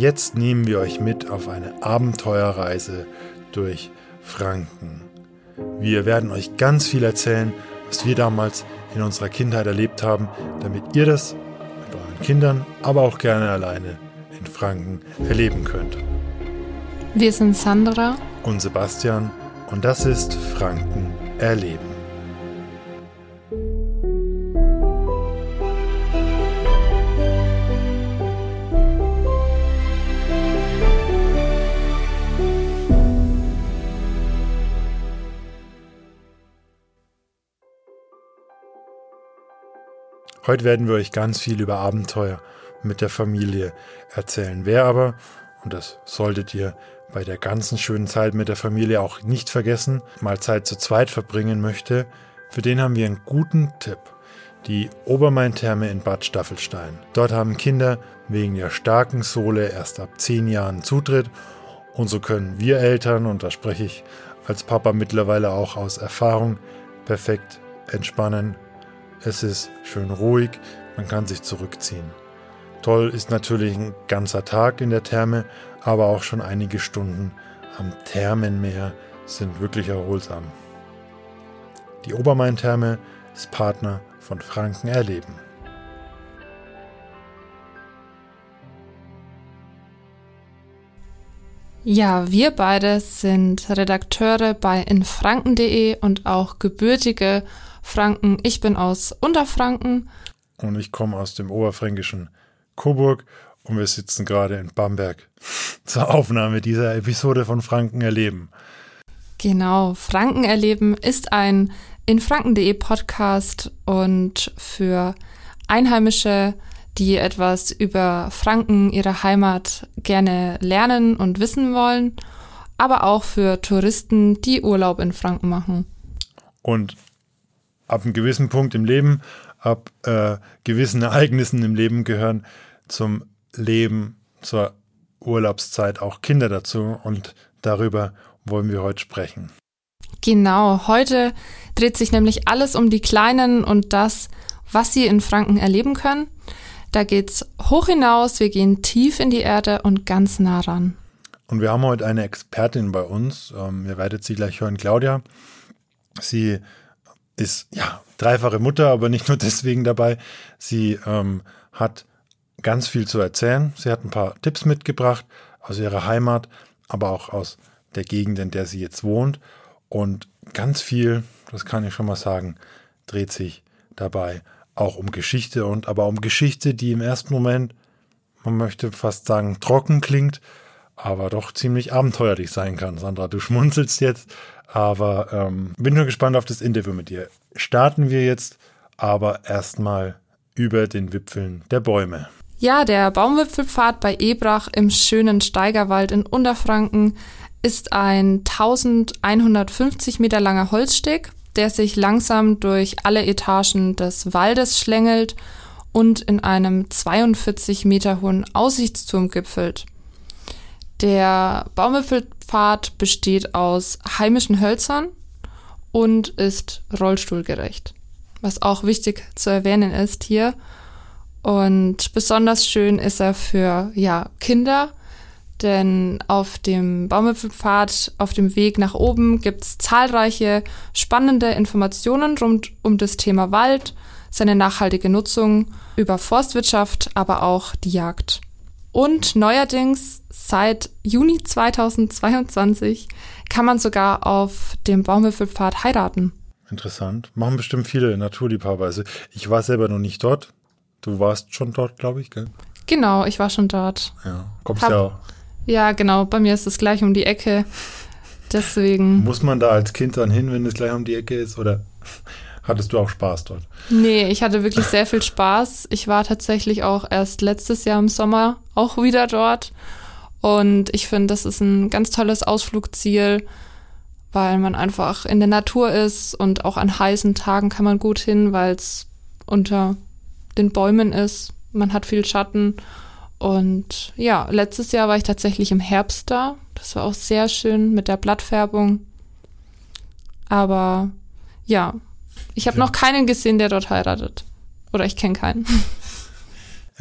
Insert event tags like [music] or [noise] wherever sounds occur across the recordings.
Jetzt nehmen wir euch mit auf eine Abenteuerreise durch Franken. Wir werden euch ganz viel erzählen, was wir damals in unserer Kindheit erlebt haben, damit ihr das mit euren Kindern, aber auch gerne alleine in Franken erleben könnt. Wir sind Sandra und Sebastian und das ist Franken erleben. Heute werden wir euch ganz viel über Abenteuer mit der Familie erzählen. Wer aber, und das solltet ihr bei der ganzen schönen Zeit mit der Familie auch nicht vergessen, mal Zeit zu zweit verbringen möchte, für den haben wir einen guten Tipp. Die Obermain-Therme in Bad Staffelstein. Dort haben Kinder wegen der starken Sohle erst ab 10 Jahren Zutritt und so können wir Eltern, und da spreche ich als Papa mittlerweile auch aus Erfahrung, perfekt entspannen, es ist schön ruhig, man kann sich zurückziehen. Toll ist natürlich ein ganzer Tag in der Therme, aber auch schon einige Stunden am Thermenmeer sind wirklich erholsam. Die Obermain-Therme ist Partner von Franken Erleben. Ja, wir beide sind Redakteure bei infranken.de und auch gebürtige Franken. Ich bin aus Unterfranken. Und ich komme aus dem oberfränkischen Coburg und wir sitzen gerade in Bamberg [laughs] zur Aufnahme dieser Episode von Franken erleben. Genau, Franken erleben ist ein in franken.de Podcast und für Einheimische, die etwas über Franken, ihre Heimat, gerne lernen und wissen wollen, aber auch für Touristen, die Urlaub in Franken machen. Und ab einem gewissen Punkt im Leben, ab äh, gewissen Ereignissen im Leben gehören zum Leben, zur Urlaubszeit auch Kinder dazu und darüber wollen wir heute sprechen. Genau, heute dreht sich nämlich alles um die Kleinen und das, was sie in Franken erleben können. Da geht's hoch hinaus, wir gehen tief in die Erde und ganz nah ran. Und wir haben heute eine Expertin bei uns. Ähm, ihr werdet sie gleich hören, Claudia. Sie ist ja dreifache Mutter, aber nicht nur [laughs] deswegen dabei. Sie ähm, hat ganz viel zu erzählen. Sie hat ein paar Tipps mitgebracht aus ihrer Heimat, aber auch aus der Gegend, in der sie jetzt wohnt. Und ganz viel, das kann ich schon mal sagen, dreht sich dabei auch um Geschichte und aber um Geschichte, die im ersten Moment, man möchte fast sagen, trocken klingt, aber doch ziemlich abenteuerlich sein kann. Sandra, du schmunzelst jetzt, aber ähm, bin nur gespannt auf das Interview mit dir. Starten wir jetzt aber erstmal über den Wipfeln der Bäume. Ja, der Baumwipfelpfad bei Ebrach im schönen Steigerwald in Unterfranken ist ein 1150 Meter langer Holzsteg, der sich langsam durch alle Etagen des Waldes schlängelt und in einem 42 Meter hohen Aussichtsturm gipfelt. Der Baumwipfelpfad besteht aus heimischen Hölzern und ist rollstuhlgerecht. Was auch wichtig zu erwähnen ist hier. Und besonders schön ist er für ja, Kinder, denn auf dem Baumwipfelpfad, auf dem Weg nach oben, gibt es zahlreiche spannende Informationen rund um das Thema Wald, seine nachhaltige Nutzung, über Forstwirtschaft, aber auch die Jagd. Und neuerdings seit Juni 2022 kann man sogar auf dem Baumwipfelpfad heiraten. Interessant. Machen bestimmt viele Naturliebhaber. Also ich war selber noch nicht dort. Du warst schon dort, glaube ich, gell? Genau, ich war schon dort. Ja, kommst Hab, ja auch. Ja, genau. Bei mir ist es gleich um die Ecke. Deswegen. Muss man da als Kind dann hin, wenn es gleich um die Ecke ist? Oder Hattest du auch Spaß dort? Nee, ich hatte wirklich sehr viel Spaß. Ich war tatsächlich auch erst letztes Jahr im Sommer auch wieder dort. Und ich finde, das ist ein ganz tolles Ausflugsziel, weil man einfach in der Natur ist und auch an heißen Tagen kann man gut hin, weil es unter den Bäumen ist. Man hat viel Schatten. Und ja, letztes Jahr war ich tatsächlich im Herbst da. Das war auch sehr schön mit der Blattfärbung. Aber ja, ich habe ja. noch keinen gesehen, der dort heiratet. Oder ich kenne keinen. [laughs]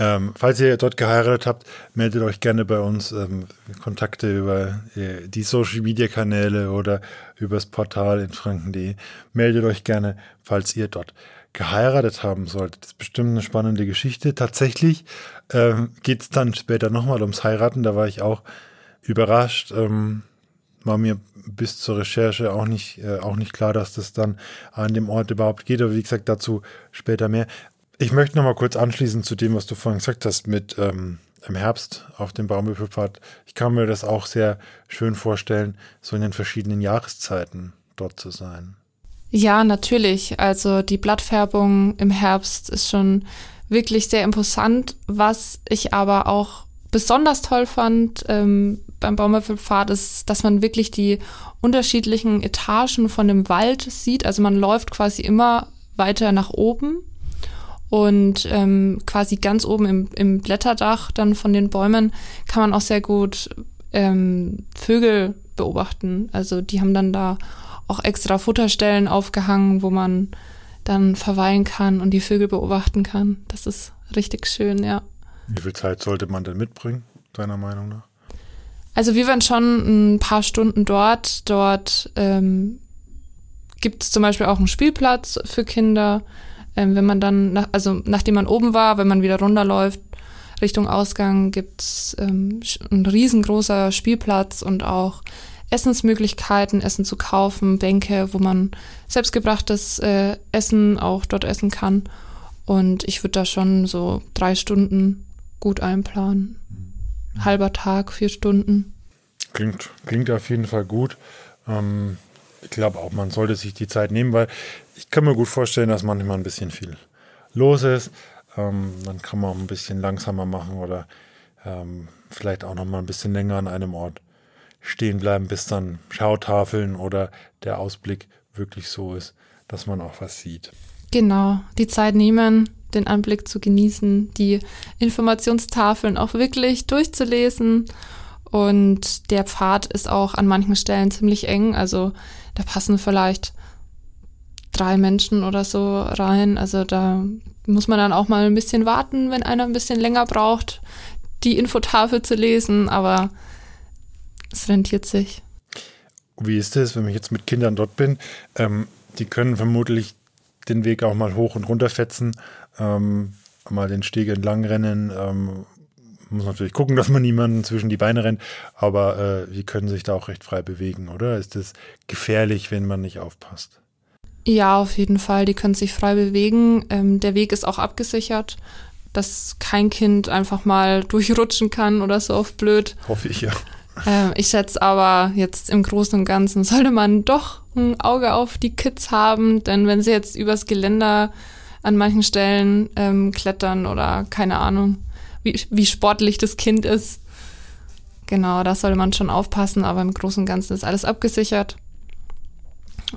Ähm, falls ihr dort geheiratet habt, meldet euch gerne bei uns. Ähm, Kontakte über äh, die Social Media Kanäle oder übers Portal in franken.de. Meldet euch gerne, falls ihr dort geheiratet haben solltet. Das ist bestimmt eine spannende Geschichte. Tatsächlich ähm, geht es dann später nochmal ums Heiraten. Da war ich auch überrascht. Ähm, war mir bis zur Recherche auch nicht, äh, auch nicht klar, dass das dann an dem Ort überhaupt geht. Aber wie gesagt, dazu später mehr. Ich möchte noch mal kurz anschließen zu dem, was du vorhin gesagt hast mit ähm, im Herbst auf dem Baumwipfelpfad. Ich kann mir das auch sehr schön vorstellen, so in den verschiedenen Jahreszeiten dort zu sein. Ja, natürlich. Also die Blattfärbung im Herbst ist schon wirklich sehr imposant. Was ich aber auch besonders toll fand ähm, beim Baumwipfelpfad ist, dass man wirklich die unterschiedlichen Etagen von dem Wald sieht. Also man läuft quasi immer weiter nach oben und ähm, quasi ganz oben im, im Blätterdach dann von den Bäumen kann man auch sehr gut ähm, Vögel beobachten. Also die haben dann da auch extra Futterstellen aufgehangen, wo man dann verweilen kann und die Vögel beobachten kann. Das ist richtig schön, ja. Wie viel Zeit sollte man denn mitbringen, deiner Meinung nach? Also wir waren schon ein paar Stunden dort. Dort ähm, gibt es zum Beispiel auch einen Spielplatz für Kinder ähm, wenn man dann, nach, also nachdem man oben war, wenn man wieder runterläuft, Richtung Ausgang gibt's ähm, ein riesengroßer Spielplatz und auch Essensmöglichkeiten, Essen zu kaufen, Bänke, wo man selbstgebrachtes äh, Essen auch dort essen kann. Und ich würde da schon so drei Stunden gut einplanen. Halber Tag, vier Stunden. Klingt, klingt auf jeden Fall gut. Ähm, ich glaube auch, man sollte sich die Zeit nehmen, weil ich kann mir gut vorstellen, dass manchmal ein bisschen viel los ist. Ähm, dann kann man auch ein bisschen langsamer machen oder ähm, vielleicht auch noch mal ein bisschen länger an einem Ort stehen bleiben, bis dann Schautafeln oder der Ausblick wirklich so ist, dass man auch was sieht. Genau, die Zeit nehmen, den Anblick zu genießen, die Informationstafeln auch wirklich durchzulesen. Und der Pfad ist auch an manchen Stellen ziemlich eng. Also da passen vielleicht drei Menschen oder so rein. Also da muss man dann auch mal ein bisschen warten, wenn einer ein bisschen länger braucht, die Infotafel zu lesen, aber es rentiert sich. Wie ist es, wenn ich jetzt mit Kindern dort bin? Ähm, die können vermutlich den Weg auch mal hoch und runter fetzen, ähm, mal den Steg entlang rennen. Ähm, muss natürlich gucken, dass man niemanden zwischen die Beine rennt, aber äh, die können sich da auch recht frei bewegen, oder? Ist es gefährlich, wenn man nicht aufpasst? Ja, auf jeden Fall. Die können sich frei bewegen. Ähm, der Weg ist auch abgesichert, dass kein Kind einfach mal durchrutschen kann oder so auf blöd. Hoffe ich ja. Ähm, ich schätze aber jetzt im Großen und Ganzen sollte man doch ein Auge auf die Kids haben, denn wenn sie jetzt übers Geländer an manchen Stellen ähm, klettern oder keine Ahnung, wie, wie sportlich das Kind ist, genau, da sollte man schon aufpassen, aber im Großen und Ganzen ist alles abgesichert.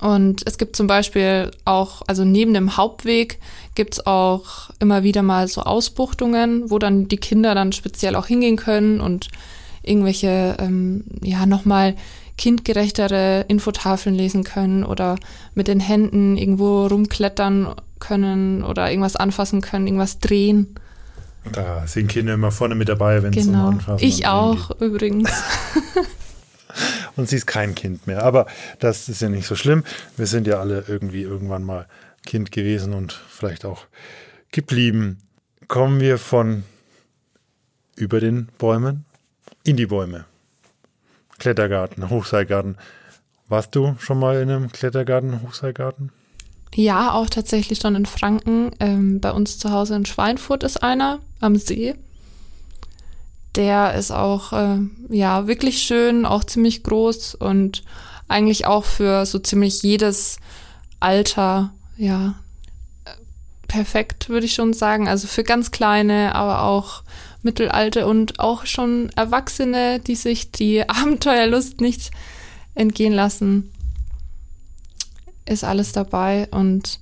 Und es gibt zum Beispiel auch, also neben dem Hauptweg gibt es auch immer wieder mal so Ausbuchtungen, wo dann die Kinder dann speziell auch hingehen können und irgendwelche, ähm, ja, nochmal kindgerechtere Infotafeln lesen können oder mit den Händen irgendwo rumklettern können oder irgendwas anfassen können, irgendwas drehen. Da sind Kinder immer vorne mit dabei, wenn es genau. um Anfassen Ich auch, geht. übrigens. [laughs] [laughs] und sie ist kein Kind mehr. Aber das ist ja nicht so schlimm. Wir sind ja alle irgendwie irgendwann mal Kind gewesen und vielleicht auch geblieben. Kommen wir von über den Bäumen in die Bäume. Klettergarten, Hochseilgarten. Warst du schon mal in einem Klettergarten, Hochseilgarten? Ja, auch tatsächlich schon in Franken. Ähm, bei uns zu Hause in Schweinfurt ist einer am See der ist auch äh, ja wirklich schön, auch ziemlich groß und eigentlich auch für so ziemlich jedes Alter ja perfekt, würde ich schon sagen. Also für ganz kleine, aber auch Mittelalte und auch schon Erwachsene, die sich die [laughs] Abenteuerlust nicht entgehen lassen, ist alles dabei. Und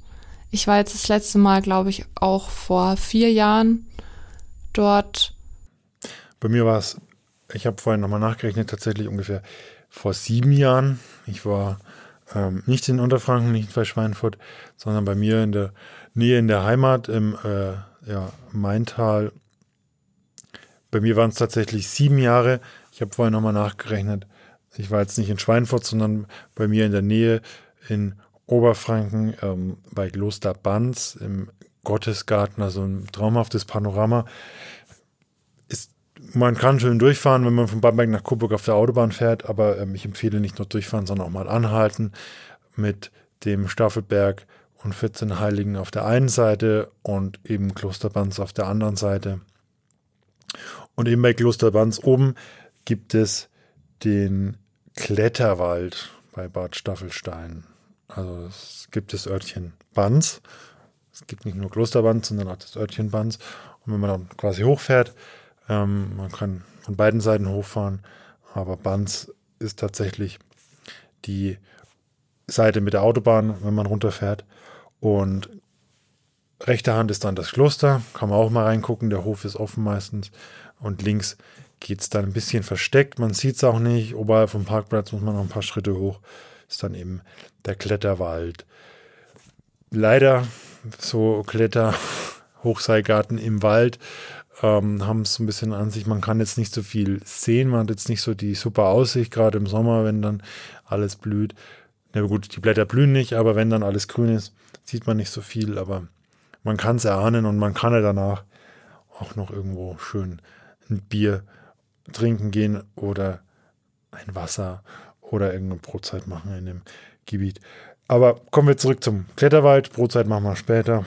ich war jetzt das letzte Mal, glaube ich, auch vor vier Jahren dort bei mir war es, ich habe vorhin nochmal nachgerechnet, tatsächlich ungefähr vor sieben Jahren. Ich war ähm, nicht in Unterfranken, nicht bei Schweinfurt, sondern bei mir in der Nähe in der Heimat im äh, ja, Maintal Bei mir waren es tatsächlich sieben Jahre. Ich habe vorher nochmal nachgerechnet. Ich war jetzt nicht in Schweinfurt, sondern bei mir in der Nähe in Oberfranken ähm, bei Kloster Banz im Gottesgarten, also ein traumhaftes Panorama. Ist, man kann schön durchfahren, wenn man von Bamberg nach Coburg auf der Autobahn fährt, aber ähm, ich empfehle nicht nur durchfahren, sondern auch mal anhalten mit dem Staffelberg und 14 Heiligen auf der einen Seite und eben Klosterbanz auf der anderen Seite. Und eben bei Klosterbanz oben gibt es den Kletterwald bei Bad Staffelstein. Also es gibt das Örtchen Banz. Es gibt nicht nur Klosterbanz, sondern auch das Örtchen Banz. Und wenn man dann quasi hochfährt, ähm, man kann von beiden Seiten hochfahren, aber Banz ist tatsächlich die Seite mit der Autobahn, wenn man runterfährt. Und rechte Hand ist dann das Kloster, kann man auch mal reingucken, der Hof ist offen meistens. Und links geht es dann ein bisschen versteckt, man sieht es auch nicht. Oberhalb vom Parkplatz muss man noch ein paar Schritte hoch, ist dann eben der Kletterwald. Leider so Kletter, [laughs] Hochseilgarten im Wald ähm, haben es ein bisschen an sich. Man kann jetzt nicht so viel sehen, man hat jetzt nicht so die super Aussicht, gerade im Sommer, wenn dann alles blüht. Na gut, die Blätter blühen nicht, aber wenn dann alles grün ist, sieht man nicht so viel, aber man kann es erahnen und man kann ja danach auch noch irgendwo schön ein Bier trinken gehen oder ein Wasser oder irgendeine Brotzeit machen in dem Gebiet. Aber kommen wir zurück zum Kletterwald. Brotzeit machen wir später.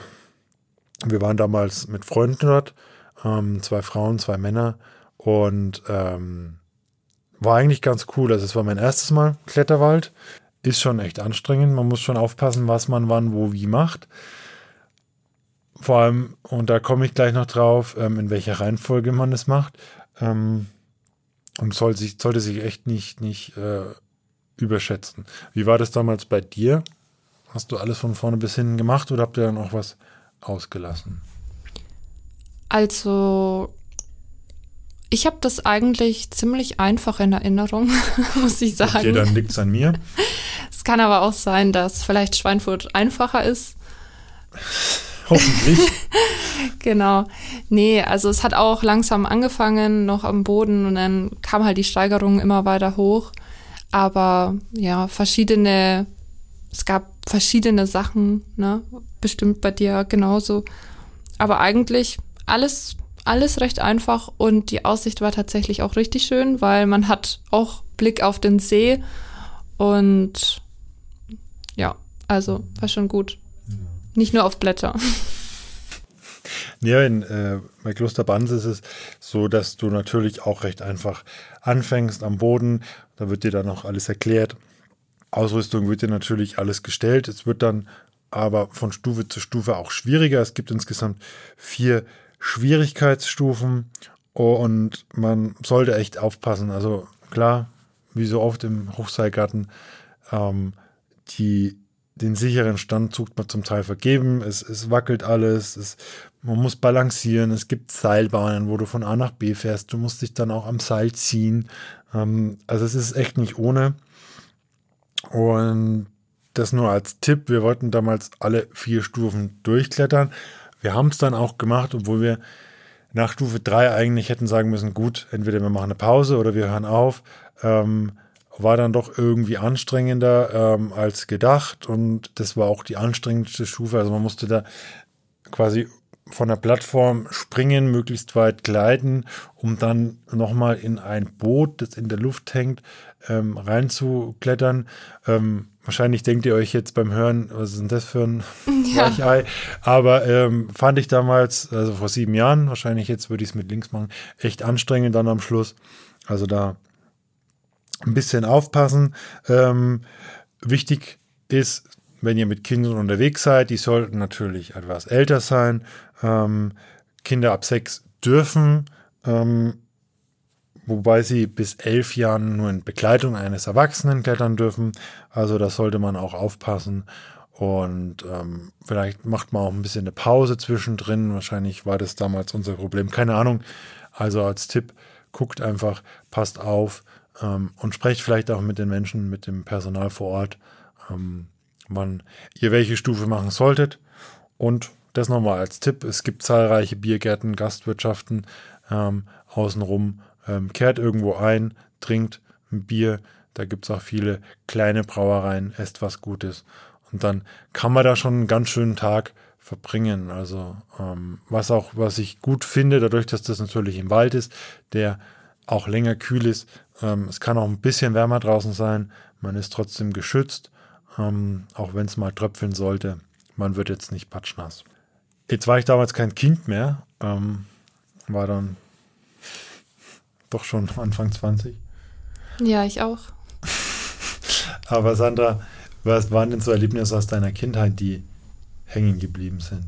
Wir waren damals mit Freunden dort, ähm, zwei Frauen, zwei Männer und ähm, war eigentlich ganz cool. Also es war mein erstes Mal Kletterwald ist schon echt anstrengend. Man muss schon aufpassen, was man wann, wo, wie macht. Vor allem, und da komme ich gleich noch drauf, ähm, in welcher Reihenfolge man es macht. Ähm, und soll sich, sollte sich echt nicht, nicht äh, überschätzen. Wie war das damals bei dir? Hast du alles von vorne bis hinten gemacht oder habt ihr dann auch was ausgelassen? Also ich habe das eigentlich ziemlich einfach in Erinnerung, [laughs] muss ich sagen. Okay, dann liegt es an mir. Es kann aber auch sein, dass vielleicht Schweinfurt einfacher ist. [laughs] Hoffentlich. genau. Nee, also es hat auch langsam angefangen, noch am Boden und dann kam halt die Steigerung immer weiter hoch. Aber ja, verschiedene, es gab verschiedene Sachen, ne? Bestimmt bei dir genauso. Aber eigentlich alles alles recht einfach und die Aussicht war tatsächlich auch richtig schön, weil man hat auch Blick auf den See und ja, also war schon gut. Nicht nur auf Blätter. Ja, in, äh, bei Kloster Banz ist es so, dass du natürlich auch recht einfach anfängst am Boden. Da wird dir dann auch alles erklärt. Ausrüstung wird dir natürlich alles gestellt. Es wird dann aber von Stufe zu Stufe auch schwieriger. Es gibt insgesamt vier Schwierigkeitsstufen und man sollte echt aufpassen. Also klar, wie so oft im Hochseilgarten, ähm, die, den sicheren Stand sucht man zum Teil vergeben. Es, es wackelt alles, es, man muss balancieren. Es gibt Seilbahnen, wo du von A nach B fährst. Du musst dich dann auch am Seil ziehen. Ähm, also es ist echt nicht ohne. Und das nur als Tipp. Wir wollten damals alle vier Stufen durchklettern. Wir haben es dann auch gemacht, obwohl wir nach Stufe 3 eigentlich hätten sagen müssen, gut, entweder wir machen eine Pause oder wir hören auf. Ähm, war dann doch irgendwie anstrengender ähm, als gedacht und das war auch die anstrengendste Stufe. Also man musste da quasi von der Plattform springen, möglichst weit gleiten, um dann nochmal in ein Boot, das in der Luft hängt, ähm, reinzuklettern. Ähm, Wahrscheinlich denkt ihr euch jetzt beim Hören, was ist denn das für ein [laughs] ja. Weichei? Aber ähm, fand ich damals, also vor sieben Jahren, wahrscheinlich jetzt würde ich es mit links machen, echt anstrengend dann am Schluss. Also da ein bisschen aufpassen. Ähm, wichtig ist, wenn ihr mit Kindern unterwegs seid, die sollten natürlich etwas älter sein. Ähm, Kinder ab sechs dürfen ähm, wobei sie bis elf Jahren nur in Begleitung eines Erwachsenen klettern dürfen. Also da sollte man auch aufpassen. Und ähm, vielleicht macht man auch ein bisschen eine Pause zwischendrin. Wahrscheinlich war das damals unser Problem. Keine Ahnung. Also als Tipp, guckt einfach, passt auf ähm, und sprecht vielleicht auch mit den Menschen, mit dem Personal vor Ort, ähm, wann ihr welche Stufe machen solltet. Und das nochmal als Tipp. Es gibt zahlreiche Biergärten, Gastwirtschaften ähm, außenrum, ähm, kehrt irgendwo ein, trinkt ein Bier. Da gibt es auch viele kleine Brauereien, esst was Gutes. Und dann kann man da schon einen ganz schönen Tag verbringen. Also ähm, was auch, was ich gut finde, dadurch, dass das natürlich im Wald ist, der auch länger kühl ist. Ähm, es kann auch ein bisschen wärmer draußen sein. Man ist trotzdem geschützt, ähm, auch wenn es mal tröpfeln sollte. Man wird jetzt nicht patschnass. Jetzt war ich damals kein Kind mehr, ähm, war dann doch schon [laughs] Anfang 20. Ja, ich auch. [laughs] Aber Sandra, was waren denn so Erlebnisse aus deiner Kindheit, die hängen geblieben sind?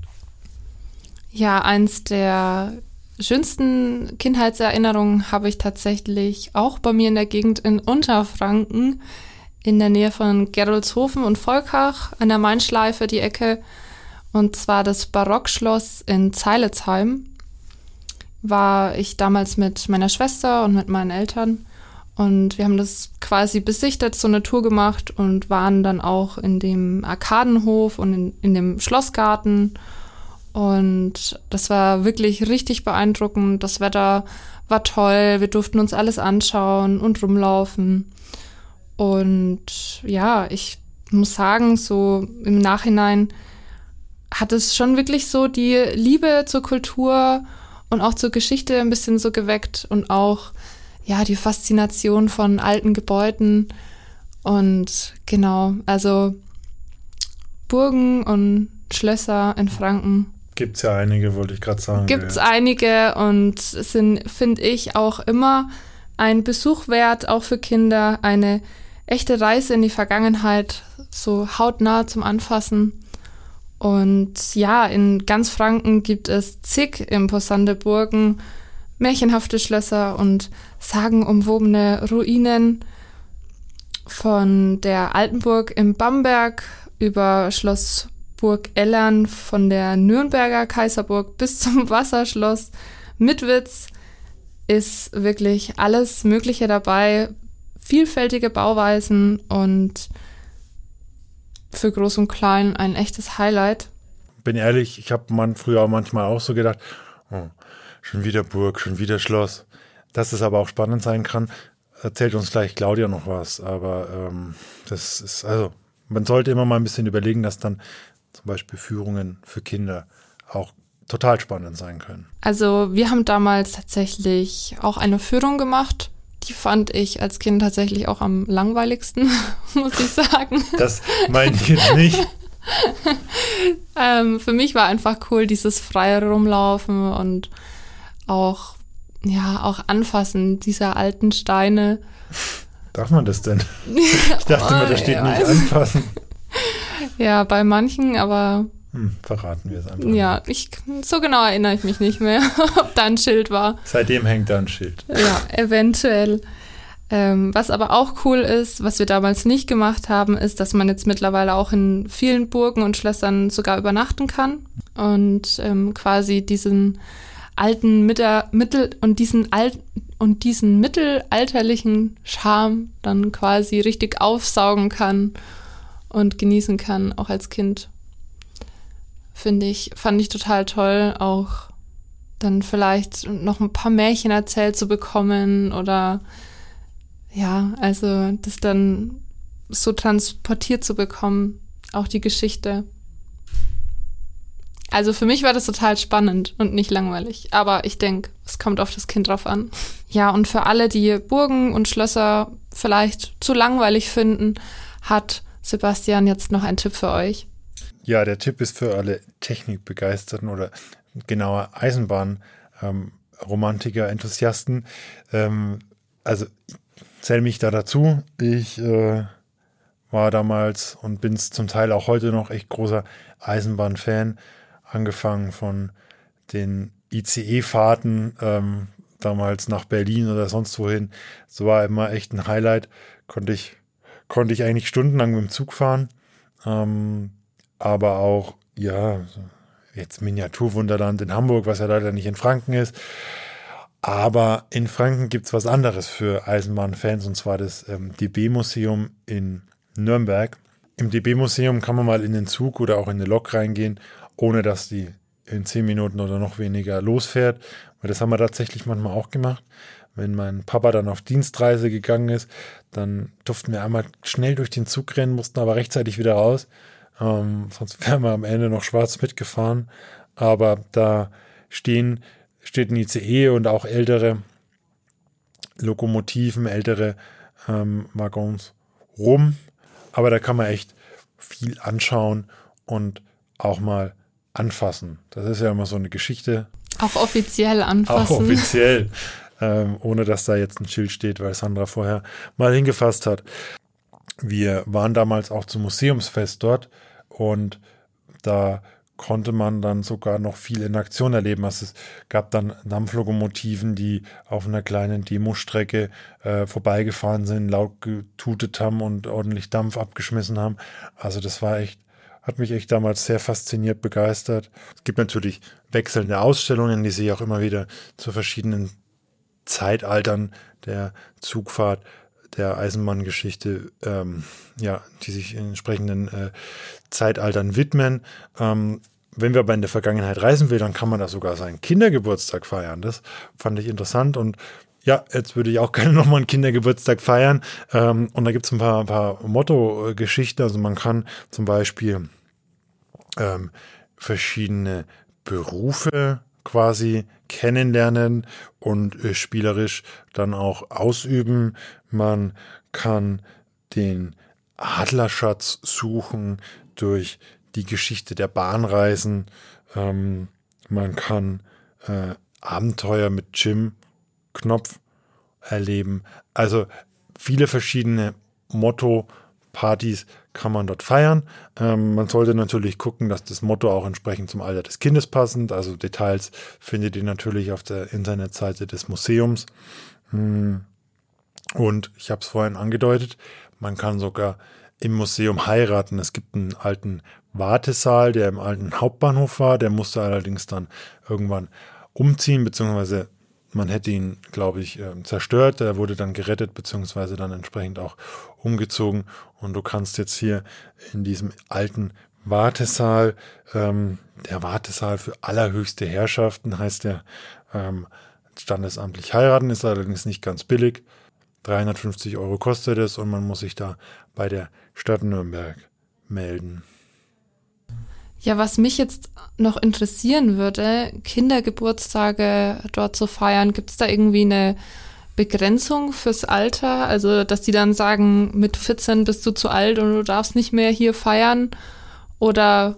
Ja, eins der schönsten Kindheitserinnerungen habe ich tatsächlich auch bei mir in der Gegend in Unterfranken, in der Nähe von Geroldshofen und Volkach, an der Mainschleife, die Ecke. Und zwar das Barockschloss in Zeilitzheim. War ich damals mit meiner Schwester und mit meinen Eltern. Und wir haben das quasi besichtet, so eine Tour gemacht und waren dann auch in dem Arkadenhof und in, in dem Schlossgarten und das war wirklich richtig beeindruckend. Das Wetter war toll. Wir durften uns alles anschauen und rumlaufen. Und ja, ich muss sagen, so im Nachhinein hat es schon wirklich so die Liebe zur Kultur und auch zur Geschichte ein bisschen so geweckt und auch ja die Faszination von alten Gebäuden und genau, also Burgen und Schlösser in Franken Gibt es ja einige, wollte ich gerade sagen. Gibt es ja. einige und sind, finde ich, auch immer ein Besuch wert, auch für Kinder. Eine echte Reise in die Vergangenheit, so hautnah zum Anfassen. Und ja, in ganz Franken gibt es zig imposante Burgen, märchenhafte Schlösser und sagenumwobene Ruinen. Von der Altenburg im Bamberg über Schloss Burg Ellern von der Nürnberger Kaiserburg bis [laughs] zum Wasserschloss Mitwitz ist wirklich alles Mögliche dabei. Vielfältige Bauweisen und für Groß und Klein ein echtes Highlight. Bin ehrlich, ich habe man früher auch manchmal auch so gedacht, oh, schon wieder Burg, schon wieder Schloss. Dass es aber auch spannend sein kann, erzählt uns gleich Claudia noch was. Aber ähm, das ist, also, man sollte immer mal ein bisschen überlegen, dass dann zum Beispiel Führungen für Kinder auch total spannend sein können. Also wir haben damals tatsächlich auch eine Führung gemacht. Die fand ich als Kind tatsächlich auch am langweiligsten, [laughs] muss ich sagen. Das meine ich jetzt nicht. [laughs] ähm, für mich war einfach cool, dieses freie Rumlaufen und auch, ja, auch anfassen dieser alten Steine. Darf man das denn? [laughs] Ich dachte oh, mir, da steht nicht anfassen. Ja, bei manchen, aber. Hm, verraten wir es einfach. Ja, ich, so genau erinnere ich mich nicht mehr, [laughs] ob da ein Schild war. Seitdem hängt da ein Schild. Ja, eventuell. Ähm, was aber auch cool ist, was wir damals nicht gemacht haben, ist, dass man jetzt mittlerweile auch in vielen Burgen und Schlössern sogar übernachten kann und ähm, quasi diesen alten Mittel, Mittel und diesen alten und diesen mittelalterlichen Charme dann quasi richtig aufsaugen kann und genießen kann, auch als Kind. Finde ich, fand ich total toll, auch dann vielleicht noch ein paar Märchen erzählt zu bekommen oder ja, also das dann so transportiert zu bekommen, auch die Geschichte. Also für mich war das total spannend und nicht langweilig. Aber ich denke, es kommt auf das Kind drauf an. Ja, und für alle, die Burgen und Schlösser vielleicht zu langweilig finden, hat Sebastian, jetzt noch ein Tipp für euch. Ja, der Tipp ist für alle Technikbegeisterten oder genauer Eisenbahnromantiker, ähm, Enthusiasten. Ähm, also zähle mich da dazu. Ich äh, war damals und bin es zum Teil auch heute noch echt großer Eisenbahnfan. Angefangen von den ICE-Fahrten ähm, damals nach Berlin oder sonst wohin. So war immer echt ein Highlight. Konnte ich konnte ich eigentlich stundenlang mit dem Zug fahren. Ähm, aber auch, ja, jetzt Miniaturwunderland in Hamburg, was ja leider nicht in Franken ist. Aber in Franken gibt es was anderes für Eisenbahnfans, und zwar das ähm, DB-Museum in Nürnberg. Im DB-Museum kann man mal in den Zug oder auch in eine Lok reingehen, ohne dass die in zehn Minuten oder noch weniger losfährt. Weil das haben wir tatsächlich manchmal auch gemacht. Wenn mein Papa dann auf Dienstreise gegangen ist, dann durften wir einmal schnell durch den Zug rennen, mussten aber rechtzeitig wieder raus. Ähm, sonst [laughs] wären wir am Ende noch schwarz mitgefahren. Aber da stehen, steht ein ICE und auch ältere Lokomotiven, ältere ähm, Waggons rum. Aber da kann man echt viel anschauen und auch mal anfassen. Das ist ja immer so eine Geschichte. Auch offiziell anfassen. Auch offiziell, [laughs] ähm, ohne dass da jetzt ein Schild steht, weil Sandra vorher mal hingefasst hat. Wir waren damals auch zum Museumsfest dort und da konnte man dann sogar noch viel in Aktion erleben. Also es gab dann Dampflokomotiven, die auf einer kleinen Demostrecke äh, vorbeigefahren sind, laut getutet haben und ordentlich Dampf abgeschmissen haben. Also das war echt, hat mich echt damals sehr fasziniert, begeistert. Es gibt natürlich wechselnde Ausstellungen, die sich auch immer wieder zu verschiedenen Zeitaltern der Zugfahrt der Eisenbahngeschichte, ähm, ja, die sich entsprechenden äh, Zeitaltern widmen. Ähm, wenn wir aber in der Vergangenheit reisen will, dann kann man da sogar seinen Kindergeburtstag feiern. Das fand ich interessant und ja, jetzt würde ich auch [laughs] gerne nochmal einen Kindergeburtstag feiern. Ähm, und da gibt es ein paar, paar Motto-Geschichten. Also man kann zum Beispiel ähm, verschiedene Berufe quasi kennenlernen und äh, spielerisch dann auch ausüben. Man kann den Adlerschatz suchen durch die Geschichte der Bahnreisen. Ähm, man kann äh, Abenteuer mit Jim Knopf erleben. Also viele verschiedene Motto-Partys kann man dort feiern. Ähm, man sollte natürlich gucken, dass das Motto auch entsprechend zum Alter des Kindes passend. Also Details findet ihr natürlich auf der Internetseite des Museums. Hm. Und ich habe es vorhin angedeutet, man kann sogar im Museum heiraten. Es gibt einen alten Wartesaal, der im alten Hauptbahnhof war. Der musste allerdings dann irgendwann umziehen, beziehungsweise man hätte ihn, glaube ich, ähm, zerstört. Er wurde dann gerettet, beziehungsweise dann entsprechend auch umgezogen. Und du kannst jetzt hier in diesem alten Wartesaal, ähm, der Wartesaal für allerhöchste Herrschaften heißt der, ähm, standesamtlich heiraten, ist allerdings nicht ganz billig. 350 Euro kostet es und man muss sich da bei der Stadt Nürnberg melden. Ja, was mich jetzt noch interessieren würde, Kindergeburtstage dort zu feiern, gibt es da irgendwie eine Begrenzung fürs Alter? Also, dass die dann sagen, mit 14 bist du zu alt und du darfst nicht mehr hier feiern? Oder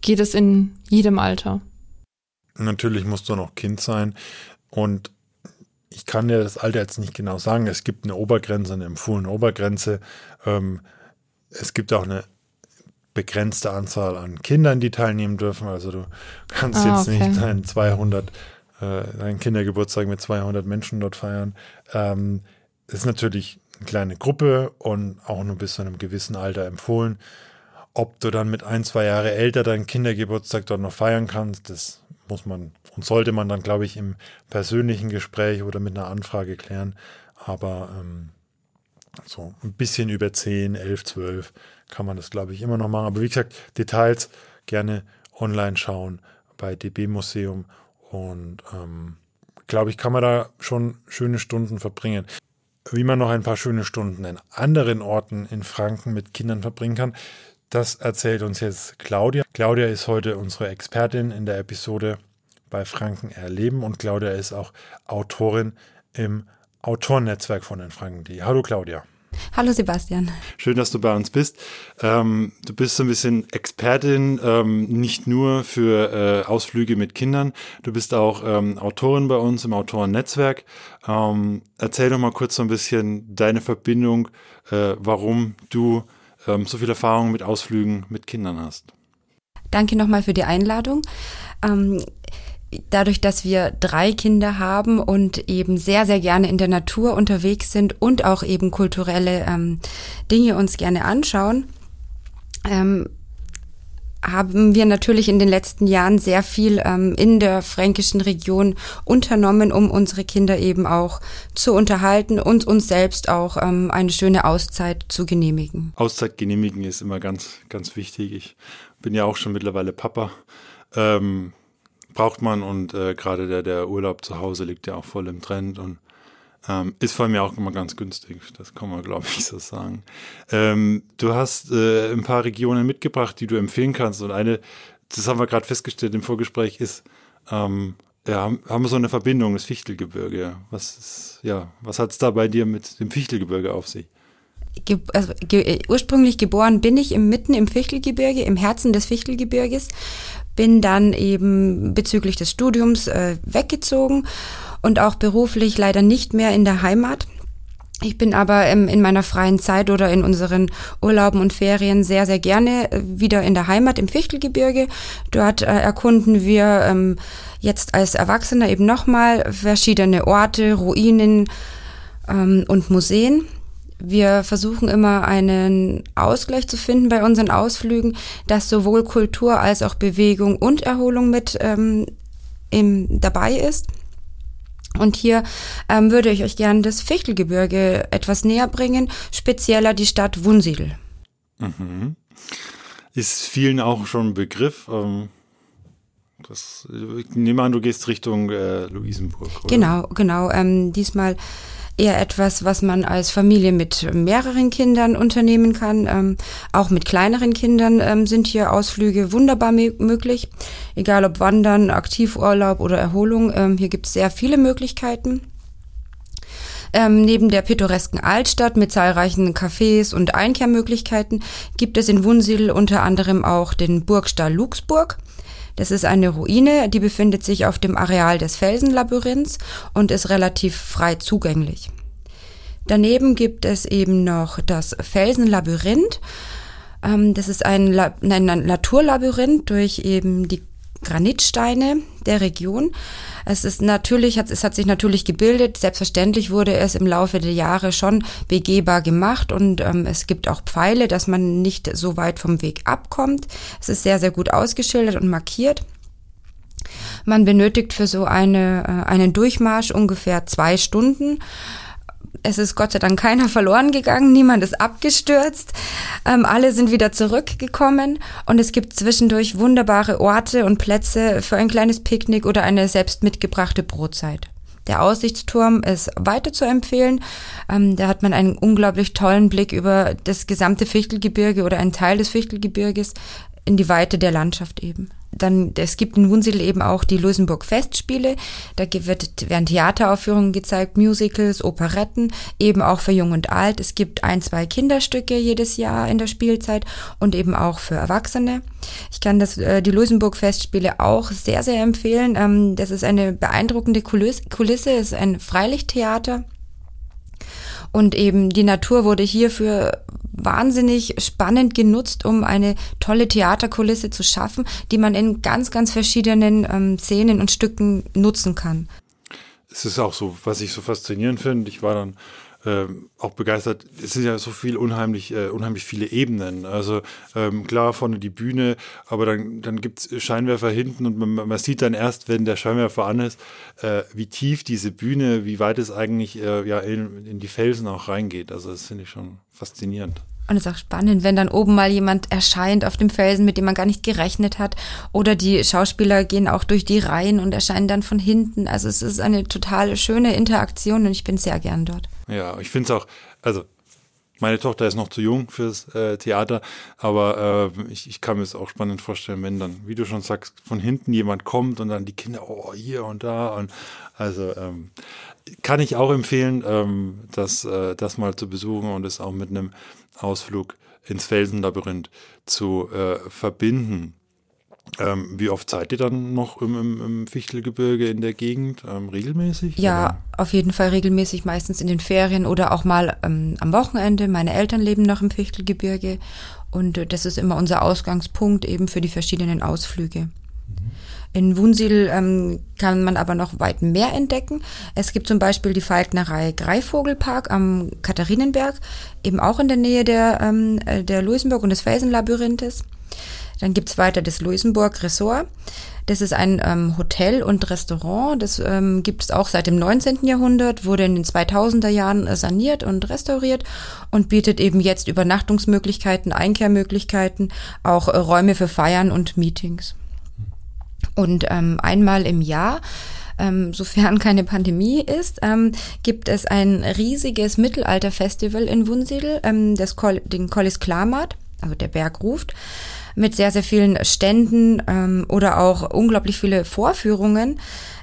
geht es in jedem Alter? Natürlich musst du noch Kind sein und ich kann dir das Alter jetzt nicht genau sagen. Es gibt eine Obergrenze, eine empfohlene Obergrenze. Ähm, es gibt auch eine begrenzte Anzahl an Kindern, die teilnehmen dürfen. Also du kannst ah, jetzt okay. nicht deinen 200, äh, deinen Kindergeburtstag mit 200 Menschen dort feiern. Ähm, ist natürlich eine kleine Gruppe und auch nur bis zu einem gewissen Alter empfohlen. Ob du dann mit ein, zwei Jahre älter deinen Kindergeburtstag dort noch feiern kannst, das muss man und sollte man dann, glaube ich, im persönlichen Gespräch oder mit einer Anfrage klären. Aber ähm, so ein bisschen über 10, 11, 12 kann man das, glaube ich, immer noch machen. Aber wie gesagt, Details gerne online schauen bei DB Museum und ähm, glaube ich, kann man da schon schöne Stunden verbringen. Wie man noch ein paar schöne Stunden in anderen Orten in Franken mit Kindern verbringen kann, das erzählt uns jetzt Claudia. Claudia ist heute unsere Expertin in der Episode bei Franken erleben und Claudia ist auch Autorin im Autorennetzwerk von den Franken.de. Hallo Claudia. Hallo Sebastian. Schön, dass du bei uns bist. Ähm, du bist so ein bisschen Expertin, ähm, nicht nur für äh, Ausflüge mit Kindern. Du bist auch ähm, Autorin bei uns im Autorennetzwerk. Ähm, erzähl doch mal kurz so ein bisschen deine Verbindung, äh, warum du ähm, so viel Erfahrung mit Ausflügen mit Kindern hast. Danke nochmal für die Einladung. Dadurch, dass wir drei Kinder haben und eben sehr, sehr gerne in der Natur unterwegs sind und auch eben kulturelle ähm, Dinge uns gerne anschauen, ähm, haben wir natürlich in den letzten Jahren sehr viel ähm, in der fränkischen Region unternommen, um unsere Kinder eben auch zu unterhalten und uns selbst auch ähm, eine schöne Auszeit zu genehmigen. Auszeit genehmigen ist immer ganz, ganz wichtig. Ich bin ja auch schon mittlerweile Papa ähm, braucht man und äh, gerade der, der Urlaub zu Hause liegt ja auch voll im Trend und ähm, ist vor mir auch immer ganz günstig, das kann man, glaube ich, so sagen. Ähm, du hast äh, ein paar Regionen mitgebracht, die du empfehlen kannst. Und eine, das haben wir gerade festgestellt im Vorgespräch, ist, ähm, ja, haben wir so eine Verbindung, das Fichtelgebirge. Was ja, was hat es da bei dir mit dem Fichtelgebirge auf sich? Ge also, ge ursprünglich geboren bin ich im, mitten im Fichtelgebirge, im Herzen des Fichtelgebirges, bin dann eben bezüglich des Studiums äh, weggezogen und auch beruflich leider nicht mehr in der Heimat. Ich bin aber ähm, in meiner freien Zeit oder in unseren Urlauben und Ferien sehr, sehr gerne äh, wieder in der Heimat im Fichtelgebirge. Dort äh, erkunden wir ähm, jetzt als Erwachsener eben nochmal verschiedene Orte, Ruinen ähm, und Museen. Wir versuchen immer einen Ausgleich zu finden bei unseren Ausflügen, dass sowohl Kultur als auch Bewegung und Erholung mit ähm, im, dabei ist. Und hier ähm, würde ich euch gerne das Fichtelgebirge etwas näher bringen, spezieller die Stadt Wunsiedel. Mhm. Ist vielen auch schon ein Begriff. Ähm, das, ich nehme an, du gehst Richtung äh, Luisenburg. Oder? Genau, genau. Ähm, diesmal eher etwas, was man als Familie mit mehreren Kindern unternehmen kann. Ähm, auch mit kleineren Kindern ähm, sind hier Ausflüge wunderbar möglich. Egal ob Wandern, Aktivurlaub oder Erholung. Ähm, hier gibt es sehr viele Möglichkeiten. Ähm, neben der pittoresken Altstadt mit zahlreichen Cafés und Einkehrmöglichkeiten gibt es in Wunsiedel unter anderem auch den Burgstall Luxburg. Das ist eine Ruine, die befindet sich auf dem Areal des Felsenlabyrinths und ist relativ frei zugänglich. Daneben gibt es eben noch das Felsenlabyrinth. Ähm, das ist ein, ein Naturlabyrinth durch eben die Granitsteine der Region. Es ist natürlich, es hat sich natürlich gebildet. Selbstverständlich wurde es im Laufe der Jahre schon begehbar gemacht und ähm, es gibt auch Pfeile, dass man nicht so weit vom Weg abkommt. Es ist sehr, sehr gut ausgeschildert und markiert. Man benötigt für so eine, äh, einen Durchmarsch ungefähr zwei Stunden es ist Gott sei Dank keiner verloren gegangen, niemand ist abgestürzt, ähm, alle sind wieder zurückgekommen und es gibt zwischendurch wunderbare Orte und Plätze für ein kleines Picknick oder eine selbst mitgebrachte Brotzeit. Der Aussichtsturm ist weiter zu empfehlen. Ähm, da hat man einen unglaublich tollen Blick über das gesamte Fichtelgebirge oder einen Teil des Fichtelgebirges in die Weite der Landschaft eben. Dann, es gibt in Wunsiedel eben auch die Luisenburg Festspiele. Da wird, werden Theateraufführungen gezeigt, Musicals, Operetten, eben auch für Jung und Alt. Es gibt ein, zwei Kinderstücke jedes Jahr in der Spielzeit und eben auch für Erwachsene. Ich kann das, äh, die Luisenburg Festspiele auch sehr, sehr empfehlen. Ähm, das ist eine beeindruckende Kulisse, Kulisse, es ist ein Freilichttheater. Und eben die Natur wurde hierfür wahnsinnig spannend genutzt, um eine tolle Theaterkulisse zu schaffen, die man in ganz, ganz verschiedenen ähm, Szenen und Stücken nutzen kann. Es ist auch so, was ich so faszinierend finde. Ich war dann ähm, auch begeistert. Es sind ja so viel unheimlich, äh, unheimlich viele Ebenen. Also ähm, klar vorne die Bühne, aber dann, dann gibt es Scheinwerfer hinten und man, man, sieht dann erst, wenn der Scheinwerfer an ist, äh, wie tief diese Bühne, wie weit es eigentlich äh, ja in, in die Felsen auch reingeht. Also das finde ich schon faszinierend. Und es ist auch spannend, wenn dann oben mal jemand erscheint auf dem Felsen, mit dem man gar nicht gerechnet hat. Oder die Schauspieler gehen auch durch die Reihen und erscheinen dann von hinten. Also es ist eine total schöne Interaktion und ich bin sehr gern dort. Ja, ich finde es auch, also meine Tochter ist noch zu jung fürs äh, Theater, aber äh, ich, ich, kann mir es auch spannend vorstellen, wenn dann, wie du schon sagst, von hinten jemand kommt und dann die Kinder, oh, hier und da. Und also ähm, kann ich auch empfehlen, ähm, das, äh, das mal zu besuchen und es auch mit einem Ausflug ins Felsenlabyrinth zu äh, verbinden. Ähm, wie oft seid ihr dann noch im, im, im Fichtelgebirge in der Gegend? Ähm, regelmäßig? Ja, oder? auf jeden Fall regelmäßig, meistens in den Ferien oder auch mal ähm, am Wochenende. Meine Eltern leben noch im Fichtelgebirge und äh, das ist immer unser Ausgangspunkt eben für die verschiedenen Ausflüge. In Wunsiedel ähm, kann man aber noch weit mehr entdecken. Es gibt zum Beispiel die Falknerei Greivogelpark am Katharinenberg, eben auch in der Nähe der, ähm, äh, der Luisenburg und des Felsenlabyrinthes. Dann gibt's weiter das Luisenburg Resort. Das ist ein ähm, Hotel und Restaurant. Das ähm, gibt es auch seit dem 19. Jahrhundert, wurde in den 2000er Jahren äh, saniert und restauriert und bietet eben jetzt Übernachtungsmöglichkeiten, Einkehrmöglichkeiten, auch äh, Räume für Feiern und Meetings. Und ähm, einmal im Jahr ähm, [laughs] sofern keine Pandemie ist, ähm, gibt es ein riesiges Mittelalterfestival in Wunsiedel, ähm, das Kol den Collis Klamat, also der Berg ruft, mit sehr, sehr vielen Ständen ähm, oder auch unglaublich viele Vorführungen.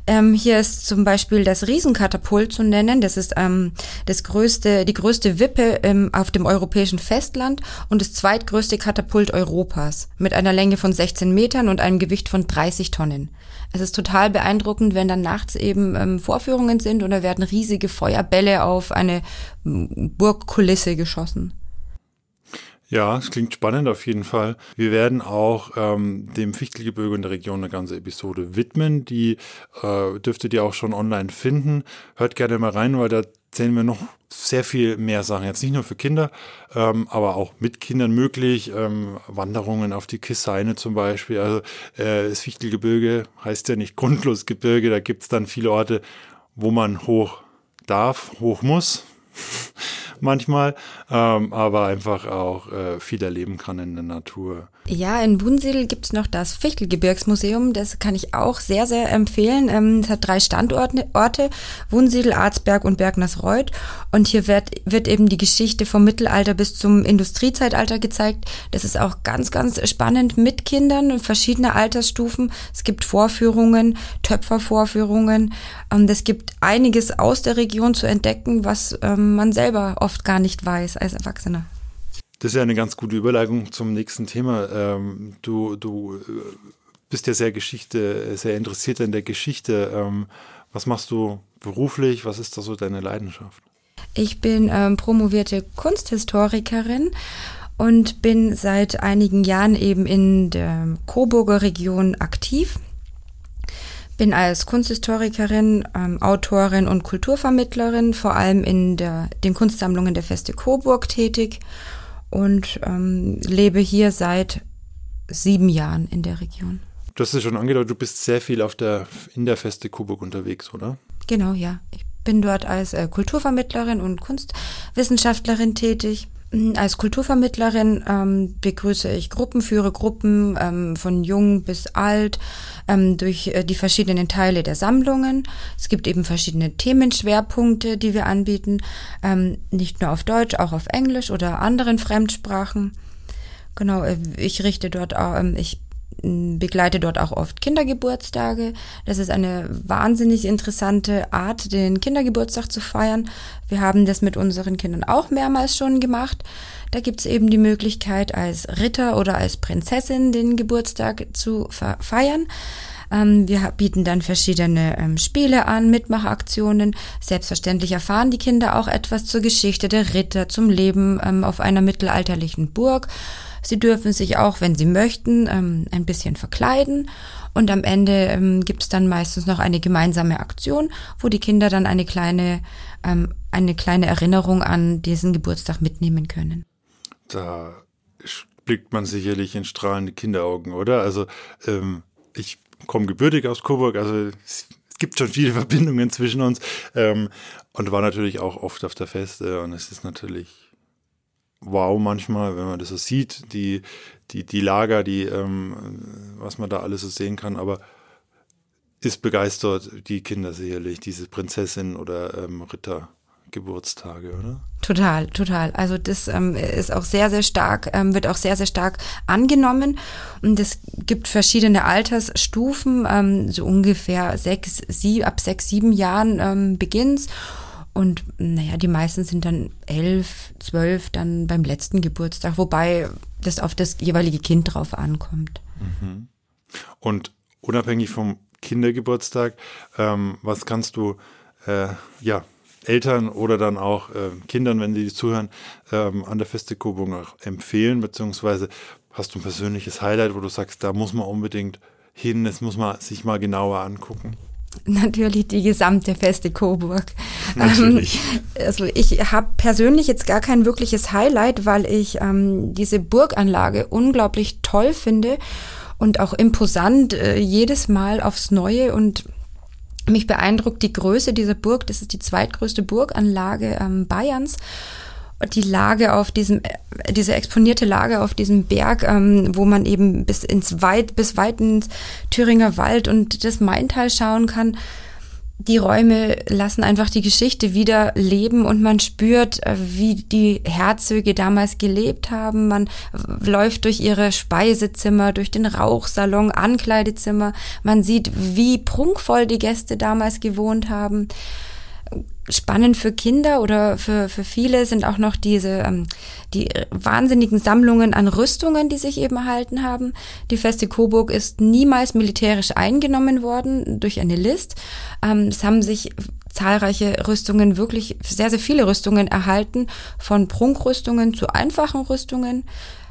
Ähm, hier ist zum Beispiel das Riesenkatapult zu nennen. Das ist ähm, das größte, die größte Wippe ähm, auf dem europäischen Festland und das zweitgrößte Katapult Europas mit einer Länge von 16 Metern und einem Gewicht von 30 Tonnen. Es ist total beeindruckend, wenn dann nachts eben ähm, Vorführungen sind und da werden riesige Feuerbälle auf eine Burgkulisse geschossen. Ja, es klingt spannend auf jeden Fall. Wir werden auch ähm, dem Fichtelgebirge in der Region eine ganze Episode widmen. Die äh, dürftet ihr auch schon online finden. Hört gerne mal rein, weil da zählen wir noch sehr viel mehr Sachen. Jetzt nicht nur für Kinder, ähm, aber auch mit Kindern möglich. Ähm, Wanderungen auf die Kisseine zum Beispiel. Also äh, das Fichtelgebirge heißt ja nicht grundlos Gebirge. Da gibt's dann viele Orte, wo man hoch darf, hoch muss manchmal, ähm, aber einfach auch äh, viel erleben kann in der Natur. Ja, in Wunsiedel gibt's noch das Fichtelgebirgsmuseum. Das kann ich auch sehr, sehr empfehlen. Ähm, es hat drei Standorte, Orte, Wunsiedel, Arzberg und Bergnersreuth. Und hier wird, wird eben die Geschichte vom Mittelalter bis zum Industriezeitalter gezeigt. Das ist auch ganz, ganz spannend mit Kindern verschiedener Altersstufen. Es gibt Vorführungen, Töpfervorführungen. Ähm, es gibt einiges aus der Region zu entdecken, was ähm, man selber oft gar nicht weiß als Erwachsener. Das ist ja eine ganz gute Überleitung zum nächsten Thema. Ähm, du, du äh, bist ja sehr Geschichte, sehr interessiert in der Geschichte. Ähm, was machst du beruflich? Was ist da so deine Leidenschaft? Ich bin ähm, promovierte Kunsthistorikerin und bin seit einigen Jahren eben in der Coburger Region aktiv. Bin als Kunsthistorikerin, ähm, Autorin und Kulturvermittlerin vor allem in der, den Kunstsammlungen der Feste Coburg tätig und ähm, lebe hier seit sieben Jahren in der Region. Du hast es schon angedeutet, du bist sehr viel auf der, in der Feste Coburg unterwegs, oder? Genau, ja. Ich bin dort als äh, Kulturvermittlerin und Kunstwissenschaftlerin tätig. Mm, als Kulturvermittlerin ähm, begrüße ich Gruppen, führe Gruppen ähm, von jung bis alt ähm, durch äh, die verschiedenen Teile der Sammlungen. Es gibt eben verschiedene Themenschwerpunkte, die wir anbieten, ähm, nicht nur auf Deutsch, auch auf Englisch oder anderen Fremdsprachen. Genau, äh, ich richte dort auch, ähm, ich begleite dort auch oft Kindergeburtstage. Das ist eine wahnsinnig interessante Art, den Kindergeburtstag zu feiern. Wir haben das mit unseren Kindern auch mehrmals schon gemacht. Da gibt es eben die Möglichkeit, als Ritter oder als Prinzessin den Geburtstag zu feiern. Ähm, wir bieten dann verschiedene ähm, Spiele an, Mitmachaktionen. Selbstverständlich erfahren die Kinder auch etwas zur Geschichte der Ritter, zum Leben ähm, auf einer mittelalterlichen Burg. Sie dürfen sich auch, wenn sie möchten, ähm, ein bisschen verkleiden. Und am Ende ähm, gibt es dann meistens noch eine gemeinsame Aktion, wo die Kinder dann eine kleine, ähm, eine kleine Erinnerung an diesen Geburtstag mitnehmen können. Da blickt man sicherlich in strahlende Kinderaugen, oder? Also ähm, ich komme gebürtig aus Coburg, also es gibt schon viele [laughs] Verbindungen zwischen uns ähm, und war natürlich auch oft auf der Feste und es ist natürlich wow manchmal, wenn man das so sieht, die, die, die Lager, die, ähm, was man da alles so sehen kann, aber ist begeistert, die Kinder sicherlich, diese Prinzessin oder ähm, Ritter. Geburtstage, oder? Total, total. Also das ähm, ist auch sehr, sehr stark, ähm, wird auch sehr, sehr stark angenommen. Und es gibt verschiedene Altersstufen, ähm, so ungefähr sechs, sieben, ab sechs, sieben Jahren ähm, beginnt's. Und naja, die meisten sind dann elf, zwölf, dann beim letzten Geburtstag, wobei das auf das jeweilige Kind drauf ankommt. Mhm. Und unabhängig vom Kindergeburtstag, ähm, was kannst du äh, ja Eltern oder dann auch äh, Kindern, wenn sie zuhören, ähm, an der Feste Coburg auch empfehlen, beziehungsweise hast du ein persönliches Highlight, wo du sagst, da muss man unbedingt hin, das muss man sich mal genauer angucken? [laughs] Natürlich die gesamte Feste Coburg. Natürlich. Ähm, also ich habe persönlich jetzt gar kein wirkliches Highlight, weil ich ähm, diese Burganlage unglaublich toll finde und auch imposant äh, jedes Mal aufs Neue und mich beeindruckt die Größe dieser Burg. Das ist die zweitgrößte Burganlage ähm, Bayerns. Die Lage auf diesem, äh, diese exponierte Lage auf diesem Berg, ähm, wo man eben bis ins weit, bis weit ins Thüringer Wald und das Maintal schauen kann. Die Räume lassen einfach die Geschichte wieder leben und man spürt, äh, wie die Herzöge damals gelebt haben. Man läuft durch ihre Speisezimmer, durch den Rauchsalon, Ankleidezimmer. Man sieht, wie prunkvoll die Gäste damals gewohnt haben spannend für Kinder oder für, für viele sind auch noch diese ähm, die wahnsinnigen Sammlungen an Rüstungen, die sich eben erhalten haben. Die Feste Coburg ist niemals militärisch eingenommen worden durch eine List. Ähm, es haben sich zahlreiche Rüstungen, wirklich sehr, sehr viele Rüstungen erhalten, von Prunkrüstungen zu einfachen Rüstungen.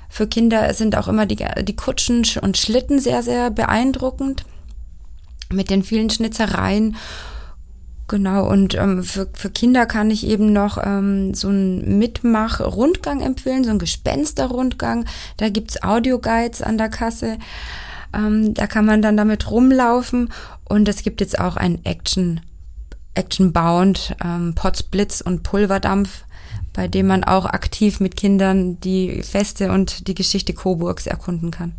Für Kinder sind auch immer die, die Kutschen und Schlitten sehr, sehr beeindruckend mit den vielen Schnitzereien Genau, und ähm, für, für Kinder kann ich eben noch ähm, so einen Mitmach-Rundgang empfehlen, so einen Gespenster-Rundgang. Da gibt's Audioguides an der Kasse. Ähm, da kann man dann damit rumlaufen. Und es gibt jetzt auch ein Action, Action-Bound, ähm, Potz, Blitz und Pulverdampf, bei dem man auch aktiv mit Kindern die Feste und die Geschichte Coburgs erkunden kann.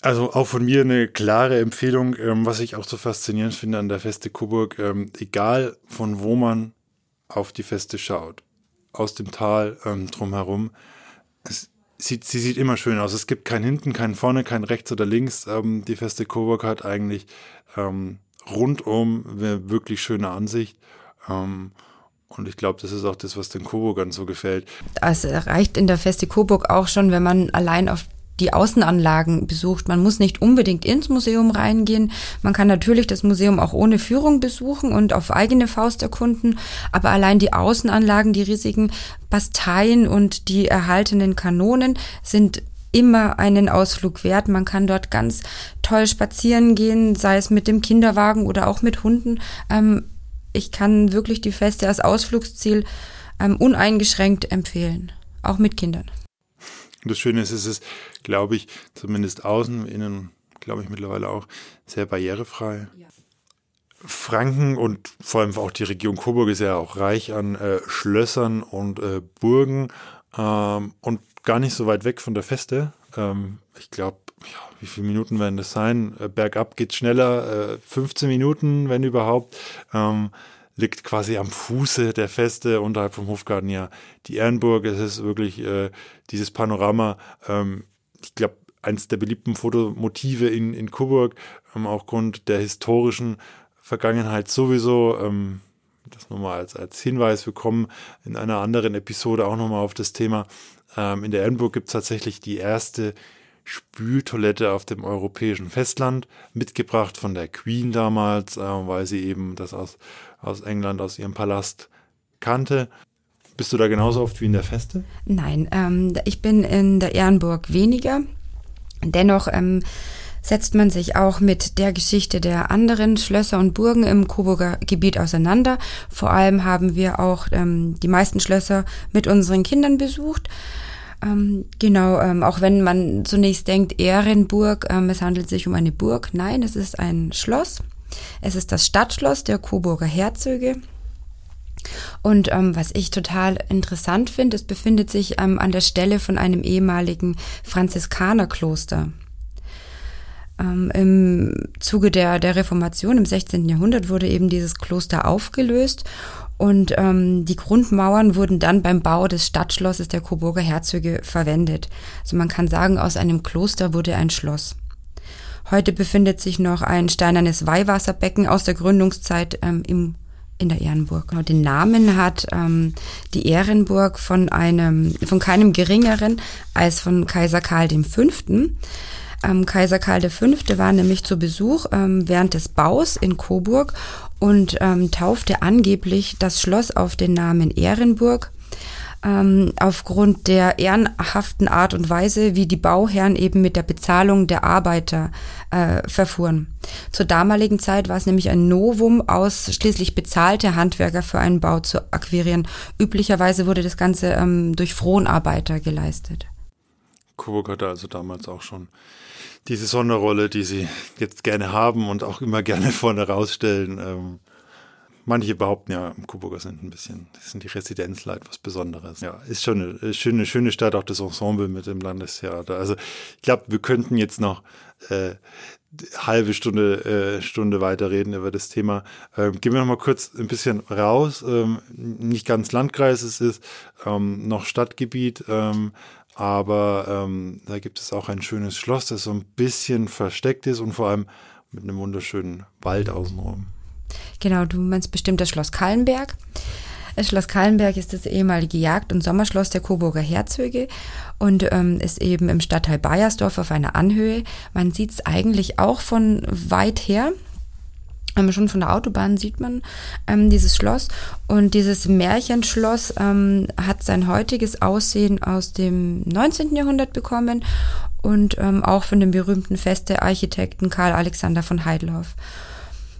Also auch von mir eine klare Empfehlung, ähm, was ich auch so faszinierend finde an der Feste Coburg, ähm, egal von wo man auf die Feste schaut, aus dem Tal ähm, drumherum, es sieht, sie sieht immer schön aus. Es gibt kein hinten, kein vorne, kein rechts oder links. Ähm, die Feste Coburg hat eigentlich ähm, rundum eine wirklich schöne Ansicht. Ähm, und ich glaube, das ist auch das, was den Coburgern so gefällt. Es reicht in der Feste Coburg auch schon, wenn man allein auf die Außenanlagen besucht. Man muss nicht unbedingt ins Museum reingehen. Man kann natürlich das Museum auch ohne Führung besuchen und auf eigene Faust erkunden. Aber allein die Außenanlagen, die riesigen Basteien und die erhaltenen Kanonen sind immer einen Ausflug wert. Man kann dort ganz toll spazieren gehen, sei es mit dem Kinderwagen oder auch mit Hunden. Ähm, ich kann wirklich die Feste als Ausflugsziel ähm, uneingeschränkt empfehlen, auch mit Kindern. Das Schöne ist, es ist, glaube ich, zumindest außen, innen, glaube ich mittlerweile auch, sehr barrierefrei. Ja. Franken und vor allem auch die Region Coburg ist ja auch reich an äh, Schlössern und äh, Burgen ähm, und gar nicht so weit weg von der Feste. Ähm, ich glaube, ja, wie viele Minuten werden das sein? Äh, bergab geht schneller, 15 äh, Minuten, wenn überhaupt. Ähm, liegt quasi am Fuße der Feste unterhalb vom Hofgarten ja die Ehrenburg. Es ist wirklich äh, dieses Panorama, ähm, ich glaube, eins der beliebten Fotomotive in, in Coburg, ähm, auch Grund der historischen Vergangenheit sowieso. Ähm, das nochmal als, als Hinweis. Wir kommen in einer anderen Episode auch nochmal auf das Thema. Ähm, in der Ehrenburg gibt es tatsächlich die erste Spültoilette auf dem europäischen Festland, mitgebracht von der Queen damals, äh, weil sie eben das aus, aus England, aus ihrem Palast kannte. Bist du da genauso oft wie in der Feste? Nein, ähm, ich bin in der Ehrenburg weniger. Dennoch ähm, setzt man sich auch mit der Geschichte der anderen Schlösser und Burgen im Coburger Gebiet auseinander. Vor allem haben wir auch ähm, die meisten Schlösser mit unseren Kindern besucht. Ähm, genau, ähm, auch wenn man zunächst denkt, Ehrenburg, ähm, es handelt sich um eine Burg. Nein, es ist ein Schloss. Es ist das Stadtschloss der Coburger Herzöge. Und ähm, was ich total interessant finde, es befindet sich ähm, an der Stelle von einem ehemaligen Franziskanerkloster. Ähm, Im Zuge der, der Reformation im 16. Jahrhundert wurde eben dieses Kloster aufgelöst und ähm, die Grundmauern wurden dann beim Bau des Stadtschlosses der Coburger Herzöge verwendet. Also man kann sagen, aus einem Kloster wurde ein Schloss. Heute befindet sich noch ein steinernes Weihwasserbecken aus der Gründungszeit ähm, im, in der Ehrenburg. Genau, den Namen hat ähm, die Ehrenburg von einem, von keinem geringeren als von Kaiser Karl V. Ähm, Kaiser Karl V. war nämlich zu Besuch ähm, während des Baus in Coburg und ähm, taufte angeblich das Schloss auf den Namen Ehrenburg ähm, aufgrund der ehrenhaften Art und Weise, wie die Bauherren eben mit der Bezahlung der Arbeiter äh, verfuhren. Zur damaligen Zeit war es nämlich ein Novum, ausschließlich bezahlte Handwerker für einen Bau zu akquirieren. Üblicherweise wurde das Ganze ähm, durch Fronarbeiter geleistet. Coburg hatte also damals auch schon diese Sonderrolle, die sie jetzt gerne haben und auch immer gerne [laughs] vorne rausstellen. Ähm, Manche behaupten ja, Coburger sind ein bisschen, sind die Residenzleit was Besonderes. Ja, ist schon eine schöne, schöne Stadt, auch das Ensemble mit dem Landestheater. Also ich glaube, wir könnten jetzt noch äh, halbe Stunde, äh, Stunde weiterreden über das Thema. Ähm, gehen wir noch mal kurz ein bisschen raus. Ähm, nicht ganz Landkreis, es ist ähm, noch Stadtgebiet, ähm, aber ähm, da gibt es auch ein schönes Schloss, das so ein bisschen versteckt ist und vor allem mit einem wunderschönen Wald außenrum. Genau, du meinst bestimmt das Schloss Kallenberg. Das Schloss Kallenberg ist das ehemalige Jagd- und Sommerschloss der Coburger Herzöge und ähm, ist eben im Stadtteil Bayersdorf auf einer Anhöhe. Man sieht es eigentlich auch von weit her. Ähm, schon von der Autobahn sieht man ähm, dieses Schloss. Und dieses Märchenschloss ähm, hat sein heutiges Aussehen aus dem 19. Jahrhundert bekommen und ähm, auch von dem berühmten Feste-Architekten Karl Alexander von Heidloff.